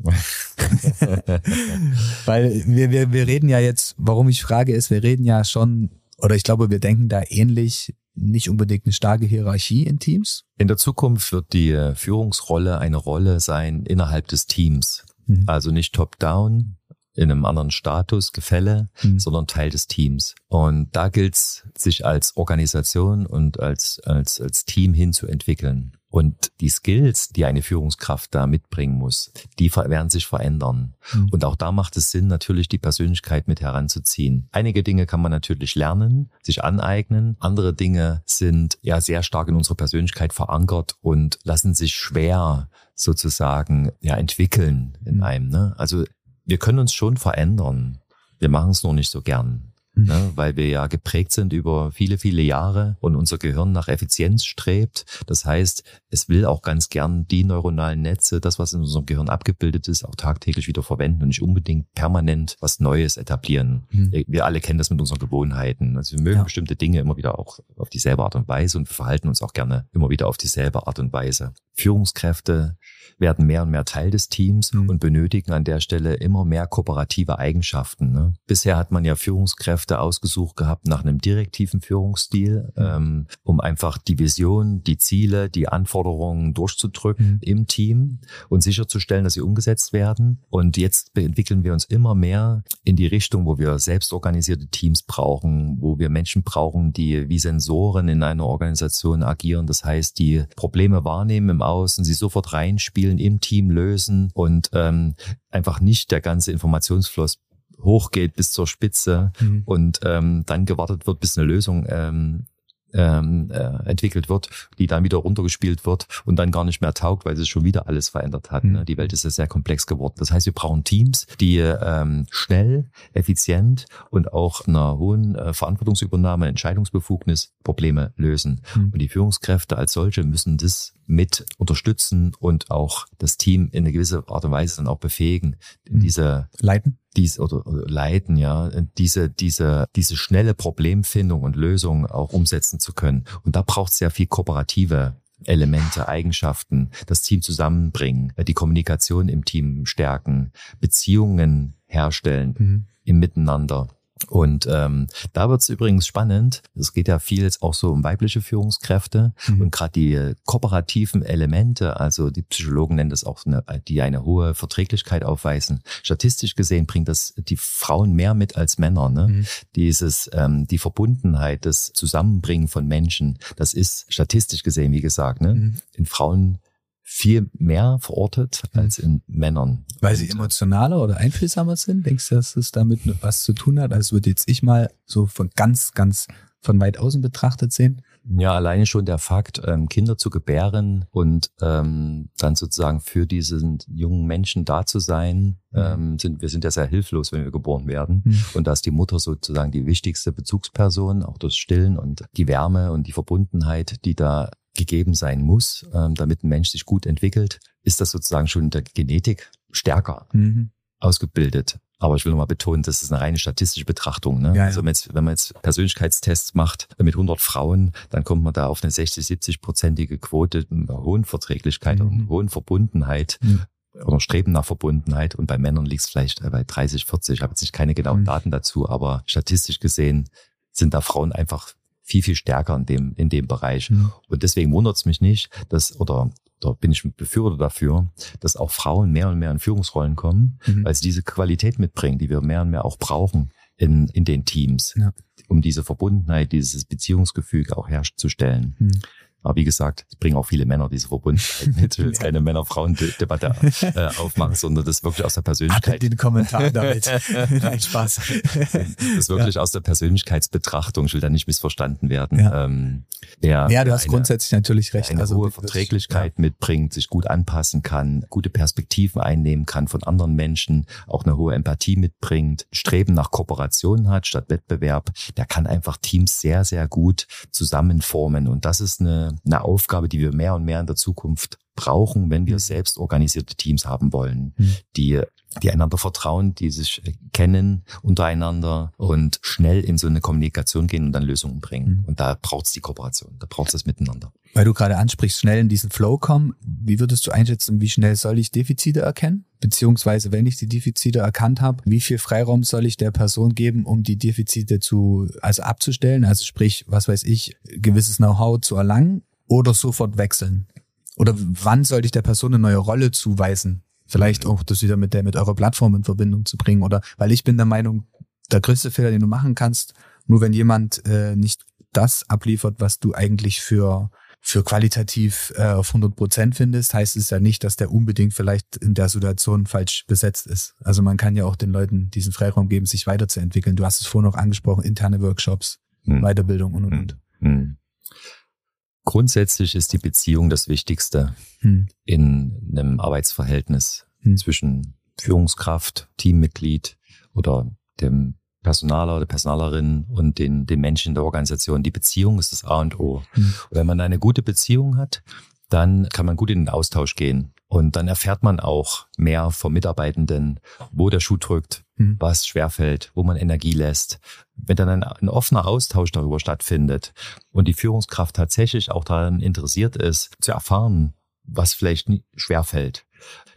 Weil wir, wir, wir reden ja jetzt, warum ich frage, ist, wir reden ja schon, oder ich glaube, wir denken da ähnlich, nicht unbedingt eine starke Hierarchie in Teams. In der Zukunft wird die äh, Führungsrolle eine Rolle sein innerhalb des Teams. Mhm. Also nicht top-down, in einem anderen Status, Gefälle, mhm. sondern Teil des Teams. Und da gilt es, sich als Organisation und als, als, als Team hinzuentwickeln. Und die Skills, die eine Führungskraft da mitbringen muss, die werden sich verändern. Mhm. Und auch da macht es Sinn, natürlich die Persönlichkeit mit heranzuziehen. Einige Dinge kann man natürlich lernen, sich aneignen. Andere Dinge sind ja sehr stark in unserer Persönlichkeit verankert und lassen sich schwer sozusagen ja entwickeln in mhm. einem. Ne? Also wir können uns schon verändern. Wir machen es nur nicht so gern. Mhm. Ne, weil wir ja geprägt sind über viele, viele Jahre und unser Gehirn nach Effizienz strebt. Das heißt, es will auch ganz gern die neuronalen Netze, das, was in unserem Gehirn abgebildet ist, auch tagtäglich wieder verwenden und nicht unbedingt permanent was Neues etablieren. Mhm. Wir alle kennen das mit unseren Gewohnheiten. Also wir mögen ja. bestimmte Dinge immer wieder auch auf dieselbe Art und Weise und verhalten uns auch gerne immer wieder auf dieselbe Art und Weise. Führungskräfte werden mehr und mehr Teil des Teams mhm. und benötigen an der Stelle immer mehr kooperative Eigenschaften. Ne? Bisher hat man ja Führungskräfte ausgesucht gehabt nach einem direktiven Führungsstil, mhm. ähm, um einfach die Vision, die Ziele, die Anforderungen durchzudrücken mhm. im Team und sicherzustellen, dass sie umgesetzt werden. Und jetzt entwickeln wir uns immer mehr in die Richtung, wo wir selbstorganisierte Teams brauchen, wo wir Menschen brauchen, die wie Sensoren in einer Organisation agieren. Das heißt, die Probleme wahrnehmen im aus und sie sofort reinspielen, im Team lösen und ähm, einfach nicht der ganze Informationsfluss hochgeht bis zur Spitze mhm. und ähm, dann gewartet wird, bis eine Lösung ähm, ähm, äh, entwickelt wird, die dann wieder runtergespielt wird und dann gar nicht mehr taugt, weil sich schon wieder alles verändert hat. Mhm. Ne? Die Welt ist ja sehr komplex geworden. Das heißt, wir brauchen Teams, die ähm, schnell, effizient und auch einer hohen äh, Verantwortungsübernahme, Entscheidungsbefugnis Probleme lösen. Mhm. Und die Führungskräfte als solche müssen das mit unterstützen und auch das Team in eine gewisse Art und Weise dann auch befähigen, mhm. diese Leiten dies oder, oder leiten, ja, diese, diese, diese schnelle Problemfindung und Lösung auch umsetzen zu können. Und da braucht es sehr viel kooperative Elemente, Eigenschaften, das Team zusammenbringen, die Kommunikation im Team stärken, Beziehungen herstellen mhm. im Miteinander. Und ähm, da wird es übrigens spannend. Es geht ja viel jetzt auch so um weibliche Führungskräfte mhm. und gerade die äh, kooperativen Elemente, also die Psychologen nennen das auch, eine, die eine hohe Verträglichkeit aufweisen. Statistisch gesehen bringt das die Frauen mehr mit als Männer. Ne? Mhm. Dieses, ähm, die Verbundenheit, das Zusammenbringen von Menschen, das ist statistisch gesehen, wie gesagt, ne? Mhm. in Frauen viel mehr verortet als in Männern. Weil sie emotionaler oder einfühlsamer sind? Denkst du, dass es damit was zu tun hat? Also würde jetzt ich mal so von ganz, ganz von weit außen betrachtet sehen? Ja, alleine schon der Fakt, ähm, Kinder zu gebären und ähm, dann sozusagen für diesen jungen Menschen da zu sein, mhm. ähm, sind wir sind ja sehr hilflos, wenn wir geboren werden. Mhm. Und da ist die Mutter sozusagen die wichtigste Bezugsperson, auch das Stillen und die Wärme und die Verbundenheit, die da gegeben sein muss, ähm, damit ein Mensch sich gut entwickelt, ist das sozusagen schon in der Genetik stärker mhm. ausgebildet. Aber ich will nochmal betonen, das ist eine reine statistische Betrachtung. Ne? Ja, ja. Also wenn man, jetzt, wenn man jetzt Persönlichkeitstests macht mit 100 Frauen, dann kommt man da auf eine 60, 70-prozentige Quote einer hohen Verträglichkeit mhm. und hohen Verbundenheit. Mhm. Oder Streben nach Verbundenheit. Und bei Männern liegt es vielleicht bei 30, 40. Ich habe jetzt nicht keine genauen mhm. Daten dazu, aber statistisch gesehen sind da Frauen einfach viel, viel stärker in dem, in dem Bereich. Mhm. Und deswegen wundert es mich nicht, dass, oder da bin ich Befürworter dafür, dass auch Frauen mehr und mehr in Führungsrollen kommen, mhm. weil sie diese Qualität mitbringen, die wir mehr und mehr auch brauchen in, in den Teams, ja. um diese Verbundenheit, dieses Beziehungsgefüge auch herzustellen. Mhm. Aber wie gesagt, es bringen auch viele Männer diese Verbundenheit mit. Ich will jetzt keine Männer-Frauen-Debatte äh, aufmachen, sondern das wirklich aus der Persönlichkeit. Hat den Kommentar damit. Nein, Spaß. Das wirklich ja. aus der Persönlichkeitsbetrachtung. Ich will da nicht missverstanden werden. Ja, ähm, der ja du hast eine, grundsätzlich natürlich recht. Eine also, hohe Verträglichkeit ja. mitbringt, sich gut anpassen kann, gute Perspektiven einnehmen kann von anderen Menschen, auch eine hohe Empathie mitbringt, Streben nach Kooperation hat statt Wettbewerb. Der kann einfach Teams sehr, sehr gut zusammenformen. Und das ist eine eine, Aufgabe, die wir mehr und mehr in der Zukunft brauchen, wenn wir mhm. selbst organisierte Teams haben wollen, mhm. die die einander vertrauen, die sich kennen untereinander und schnell in so eine Kommunikation gehen und dann Lösungen bringen. Mhm. Und da braucht es die Kooperation, da braucht es das Miteinander. Weil du gerade ansprichst, schnell in diesen Flow kommen, wie würdest du einschätzen, wie schnell soll ich Defizite erkennen? Beziehungsweise, wenn ich die Defizite erkannt habe, wie viel Freiraum soll ich der Person geben, um die Defizite zu, also abzustellen? Also sprich, was weiß ich, gewisses Know-how zu erlangen oder sofort wechseln? Oder wann sollte ich der Person eine neue Rolle zuweisen? Vielleicht auch das wieder mit der, mit eurer Plattform in Verbindung zu bringen. Oder weil ich bin der Meinung, der größte Fehler, den du machen kannst, nur wenn jemand äh, nicht das abliefert, was du eigentlich für für qualitativ äh, auf 100 Prozent findest, heißt es ja nicht, dass der unbedingt vielleicht in der Situation falsch besetzt ist. Also man kann ja auch den Leuten diesen Freiraum geben, sich weiterzuentwickeln. Du hast es vorhin noch angesprochen, interne Workshops, hm. Weiterbildung und und und. Hm. Grundsätzlich ist die Beziehung das Wichtigste hm. in einem Arbeitsverhältnis hm. zwischen Führungskraft, Teammitglied oder dem Personaler oder Personalerin und den, den Menschen in der Organisation. Die Beziehung ist das A und O. Hm. Und wenn man eine gute Beziehung hat, dann kann man gut in den Austausch gehen. Und dann erfährt man auch mehr vom Mitarbeitenden, wo der Schuh drückt, mhm. was schwerfällt, wo man Energie lässt. Wenn dann ein, ein, offener Austausch darüber stattfindet und die Führungskraft tatsächlich auch daran interessiert ist, zu erfahren, was vielleicht schwerfällt,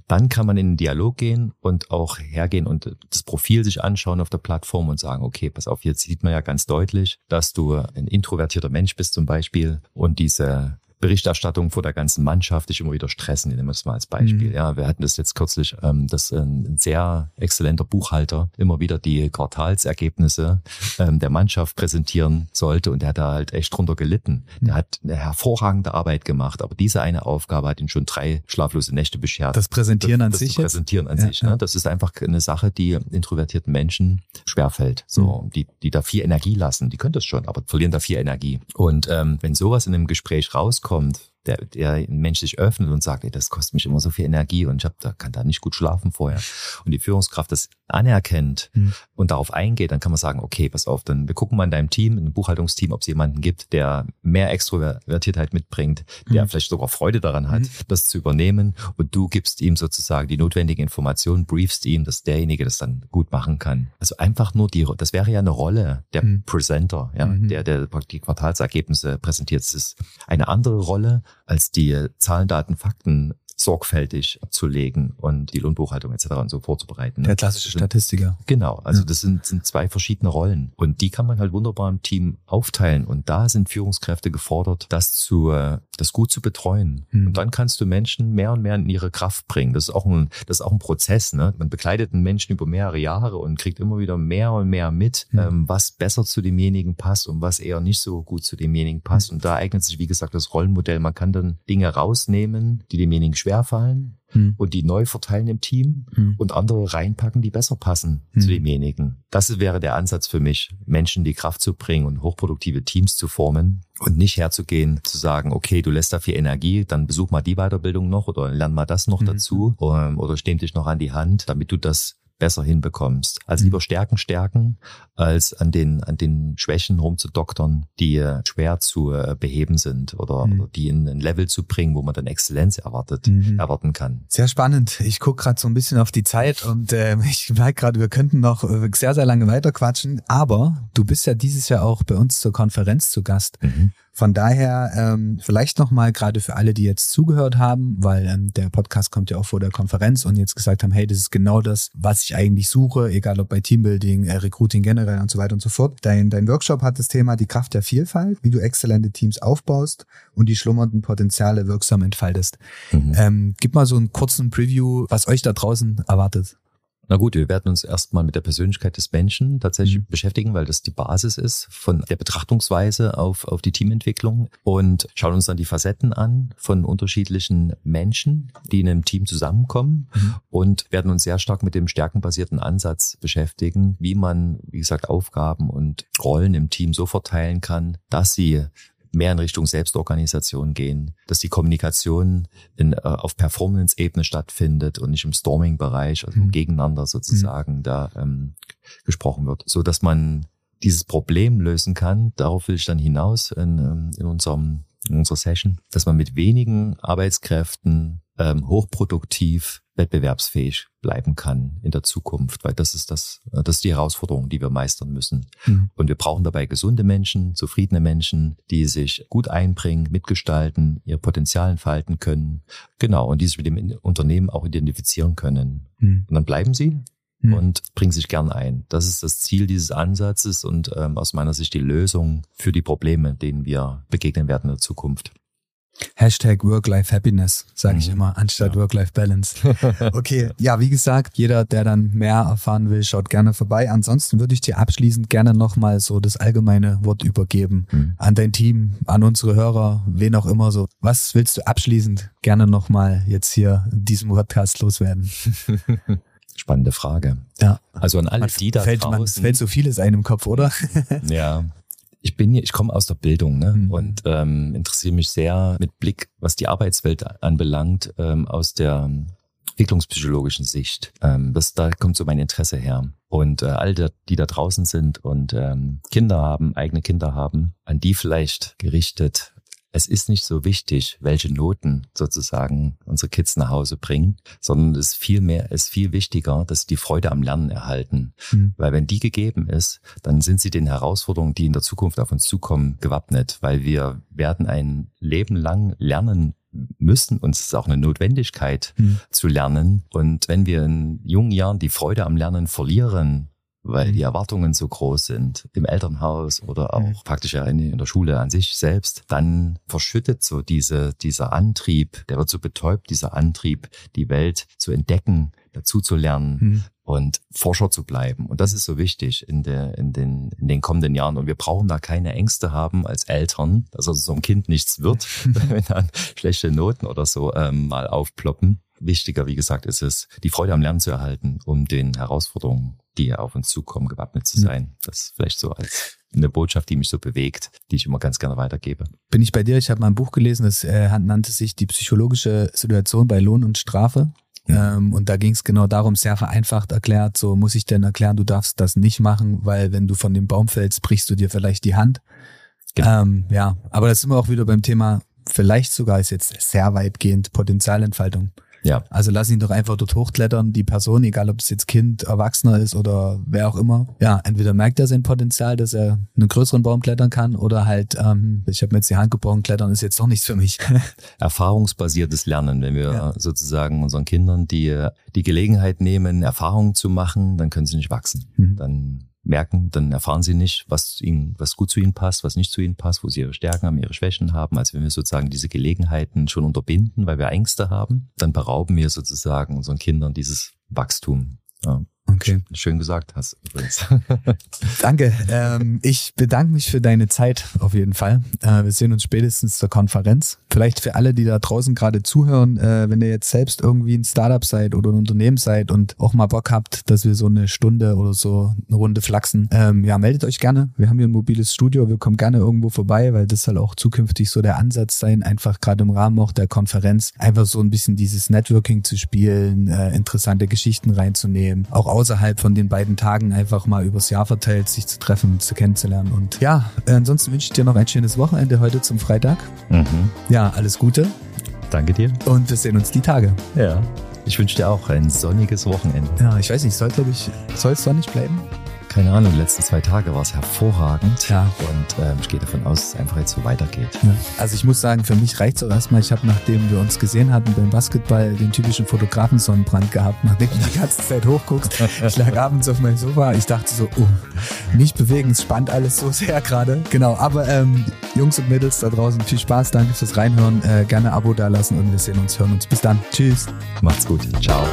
dann kann man in den Dialog gehen und auch hergehen und das Profil sich anschauen auf der Plattform und sagen, okay, pass auf, jetzt sieht man ja ganz deutlich, dass du ein introvertierter Mensch bist zum Beispiel und diese Berichterstattung vor der ganzen Mannschaft dich immer wieder stressen. Nehmen wir das mal als Beispiel. Mhm. Ja, wir hatten das jetzt kürzlich, ähm, dass ein sehr exzellenter Buchhalter immer wieder die Quartalsergebnisse ähm, der Mannschaft präsentieren sollte und der hat da halt echt drunter gelitten. Der Mhm. hat eine hervorragende Arbeit gemacht, aber diese eine Aufgabe hat ihn schon drei schlaflose Nächte beschert. Das Präsentieren an das sich jetzt? Präsentieren an Ja, sich. Ne? ja. Das ist einfach eine Sache, die introvertierten Menschen schwerfällt. So, Mhm. die, die da viel Energie lassen. Die können das schon, aber verlieren da viel Energie. Und ähm, wenn sowas in einem Gespräch rauskommt, kommt der, der Mensch sich öffnet und sagt, ey, das kostet mich immer so viel Energie und ich hab, da kann da nicht gut schlafen vorher. Und die Führungskraft das anerkennt Mhm. und darauf eingeht, dann kann man sagen, okay, pass auf, dann wir gucken mal in deinem Team, in einem Buchhaltungsteam, ob es jemanden gibt, der mehr Extrovertiertheit mitbringt, der Mhm. vielleicht sogar Freude daran hat, Mhm. das zu übernehmen und du gibst ihm sozusagen die notwendige Information, briefst ihm, dass derjenige das dann gut machen kann. Also einfach nur die, das wäre ja eine Rolle der Mhm. Presenter, ja, Mhm. der, der die Quartalsergebnisse präsentiert. Es ist eine andere Rolle, als die Zahlen, Daten, Fakten sorgfältig abzulegen und die Lohnbuchhaltung etc. und so vorzubereiten. Der klassische Statistiker. Genau, also Ja. das sind, sind zwei verschiedene Rollen und die kann man halt wunderbar im Team aufteilen und da sind Führungskräfte gefordert, das zu, das gut zu betreuen. Mhm. Und dann kannst du Menschen mehr und mehr in ihre Kraft bringen. Das ist auch ein, das ist auch ein Prozess, ne? Man begleitet einen Menschen über mehrere Jahre und kriegt immer wieder mehr und mehr mit, Mhm. ähm, was besser zu demjenigen passt und was eher nicht so gut zu demjenigen passt. Mhm. Und da eignet sich, wie gesagt, das Rollenmodell. Man kann dann Dinge rausnehmen, die demjenigen schwerfallen Mhm. und die neu verteilen im Team Mhm. und andere reinpacken, die besser passen Mhm. zu demjenigen. Das wäre der Ansatz für mich, Menschen die Kraft zu bringen und hochproduktive Teams zu formen und nicht herzugehen, zu sagen, okay, du lässt da viel Energie, dann besuch mal die Weiterbildung noch oder lern mal das noch Mhm. dazu ähm, oder stehm dich noch an die Hand, damit du das besser hinbekommst. Also Mhm. lieber Stärken stärken, als an den, an den Schwächen rumzudoktern, die äh, schwer zu äh, beheben sind oder, Mhm. oder die in ein Level zu bringen, wo man dann Exzellenz erwartet, Mhm. erwarten kann. Sehr spannend. Ich gucke gerade so ein bisschen auf die Zeit und äh, ich merke gerade, wir könnten noch äh, sehr, sehr lange weiter quatschen. Aber du bist ja dieses Jahr auch bei uns zur Konferenz zu Gast. Mhm. Von daher ähm, vielleicht nochmal gerade für alle, die jetzt zugehört haben, weil ähm, der Podcast kommt ja auch vor der Konferenz und jetzt gesagt haben, hey, das ist genau das, was ich eigentlich suche, egal ob bei Teambuilding, äh, Recruiting generell und so weiter und so fort. Dein, dein Workshop hat das Thema die Kraft der Vielfalt, wie du exzellente Teams aufbaust und die schlummernden Potenziale wirksam entfaltest. Mhm. Ähm, gib mal so einen kurzen Preview, was euch da draußen erwartet. Na gut, wir werden uns erstmal mit der Persönlichkeit des Menschen tatsächlich Mhm. beschäftigen, weil das die Basis ist von der Betrachtungsweise auf, auf die Teamentwicklung und schauen uns dann die Facetten an von unterschiedlichen Menschen, die in einem Team zusammenkommen Mhm. und werden uns sehr stark mit dem stärkenbasierten Ansatz beschäftigen, wie man, wie gesagt, Aufgaben und Rollen im Team so verteilen kann, dass sie mehr in Richtung Selbstorganisation gehen, dass die Kommunikation in, äh, auf Performance-Ebene stattfindet und nicht im Storming-Bereich, also Mhm. gegeneinander sozusagen da ähm, gesprochen wird, so dass man dieses Problem lösen kann. Darauf will ich dann hinaus in, ähm, in unserem in unserer Session, dass man mit wenigen Arbeitskräften ähm, hochproduktiv wettbewerbsfähig bleiben kann in der Zukunft, weil das ist das, äh, das ist die Herausforderung, die wir meistern müssen. Mhm. Und wir brauchen dabei gesunde Menschen, zufriedene Menschen, die sich gut einbringen, mitgestalten, ihr Potenzial entfalten können. Genau, und die sich mit dem Unternehmen auch identifizieren können. Mhm. Und dann bleiben sie Mhm. und bringen sich gern ein. Das ist das Ziel dieses Ansatzes und ähm, aus meiner Sicht die Lösung für die Probleme, denen wir begegnen werden in der Zukunft. Hashtag Work-Life-Happiness, sage ich Mhm. immer, anstatt Ja. Work-Life-Balance. Okay, ja, wie gesagt, jeder, der dann mehr erfahren will, schaut gerne vorbei. Ansonsten würde ich dir abschließend gerne nochmal so das allgemeine Wort übergeben Hm. an dein Team, an unsere Hörer, wen auch immer so. Was willst du abschließend gerne nochmal jetzt hier in diesem Podcast loswerden? Spannende Frage. Ja. Also an alle, Man die da fällt, man, draußen, fällt so vieles einem im Kopf, oder? Ja. Ich bin hier, ich komme aus der Bildung ne? Mhm. und ähm, interessiere mich sehr mit Blick, was die Arbeitswelt anbelangt, ähm, aus der entwicklungspsychologischen Sicht. Ähm, das, da kommt so mein Interesse her. Und äh, all die, die da draußen sind und ähm, Kinder haben, eigene Kinder haben, an die vielleicht gerichtet. Es ist nicht so wichtig, welche Noten sozusagen unsere Kids nach Hause bringen, sondern es ist viel mehr, es ist viel wichtiger, dass sie die Freude am Lernen erhalten. Mhm. Weil wenn die gegeben ist, dann sind sie den Herausforderungen, die in der Zukunft auf uns zukommen, gewappnet. Weil wir werden ein Leben lang lernen müssen und es ist auch eine Notwendigkeit Mhm. zu lernen. Und wenn wir in jungen Jahren die Freude am Lernen verlieren, weil die Erwartungen so groß sind im Elternhaus oder auch mhm. praktisch ja in, in, der Schule an sich selbst, dann verschüttet so diese, dieser Antrieb, der wird so betäubt, dieser Antrieb, die Welt zu entdecken, dazu zu lernen mhm. und Forscher zu bleiben. Und das ist so wichtig in, der, in, den, in den kommenden Jahren. Und wir brauchen da keine Ängste haben als Eltern, dass also so ein Kind nichts wird, wenn dann schlechte Noten oder so ähm, mal aufploppen. Wichtiger, wie gesagt, ist es, die Freude am Lernen zu erhalten, um den Herausforderungen, die auf uns zukommen, gewappnet zu sein. Das ist vielleicht so als eine Botschaft, die mich so bewegt, die ich immer ganz gerne weitergebe. Bin ich bei dir? Ich habe mal ein Buch gelesen, das äh, nannte sich Die psychologische Situation bei Lohn und Strafe. Ähm, und da ging es genau darum, sehr vereinfacht erklärt, so muss ich denn erklären, du darfst das nicht machen, weil wenn du von dem Baum fällst, brichst du dir vielleicht die Hand. Genau. Ähm, ja, aber das sind wir auch wieder beim Thema, vielleicht sogar ist jetzt sehr weitgehend Potenzialentfaltung. Ja. Also lass ihn doch einfach dort hochklettern, die Person, egal ob es jetzt Kind, Erwachsener ist oder wer auch immer. Ja, entweder merkt er sein Potenzial, dass er einen größeren Baum klettern kann oder halt, ähm, ich habe mir jetzt die Hand gebrochen, klettern ist jetzt doch nichts für mich. Erfahrungsbasiertes Lernen, wenn wir ja. sozusagen unseren Kindern die, die Gelegenheit nehmen, Erfahrungen zu machen, dann können sie nicht wachsen. Mhm. Dann merken, dann erfahren sie nicht, was ihnen, was gut zu ihnen passt, was nicht zu ihnen passt, wo sie ihre Stärken haben, ihre Schwächen haben. Also wenn wir sozusagen diese Gelegenheiten schon unterbinden, weil wir Ängste haben, dann berauben wir sozusagen unseren Kindern dieses Wachstum. Ja. Okay. Schön gesagt hast übrigens. Danke. Ähm, ich bedanke mich für deine Zeit auf jeden Fall. Äh, wir sehen uns spätestens zur Konferenz. Vielleicht für alle, die da draußen gerade zuhören, äh, wenn ihr jetzt selbst irgendwie ein Startup seid oder ein Unternehmen seid und auch mal Bock habt, dass wir so eine Stunde oder so eine Runde flachsen, ähm, ja, meldet euch gerne. Wir haben hier ein mobiles Studio. Wir kommen gerne irgendwo vorbei, weil das soll auch zukünftig so der Ansatz sein, einfach gerade im Rahmen auch der Konferenz, einfach so ein bisschen dieses Networking zu spielen, äh, interessante Geschichten reinzunehmen, auch außerhalb von den beiden Tagen einfach mal übers Jahr verteilt, sich zu treffen, zu kennenzulernen. Und ja, ansonsten wünsche ich dir noch ein schönes Wochenende heute zum Freitag. Mhm. Ja, alles Gute. Danke dir. Und wir sehen uns die Tage. Ja. Ich wünsche dir auch ein sonniges Wochenende. Ja, ich weiß nicht, soll glaube ich, soll es sonnig bleiben? Keine Ahnung, die letzten zwei Tage war es hervorragend. Ja. Und ähm, ich gehe davon aus, dass es einfach jetzt so weitergeht. Ja. Also ich muss sagen, für mich reicht es auch erstmal. Ich habe, nachdem wir uns gesehen hatten beim Basketball, den typischen Fotografensonnenbrand gehabt, nachdem du die ganze Zeit hochguckst. ich lag abends auf meinem Sofa. Ich dachte so, oh, nicht bewegen, es spannt alles so sehr gerade. Genau, aber ähm, Jungs und Mädels da draußen, viel Spaß, danke fürs Reinhören. Äh, gerne Abo dalassen und wir sehen uns, hören uns. Bis dann. Tschüss. Macht's gut. Ciao.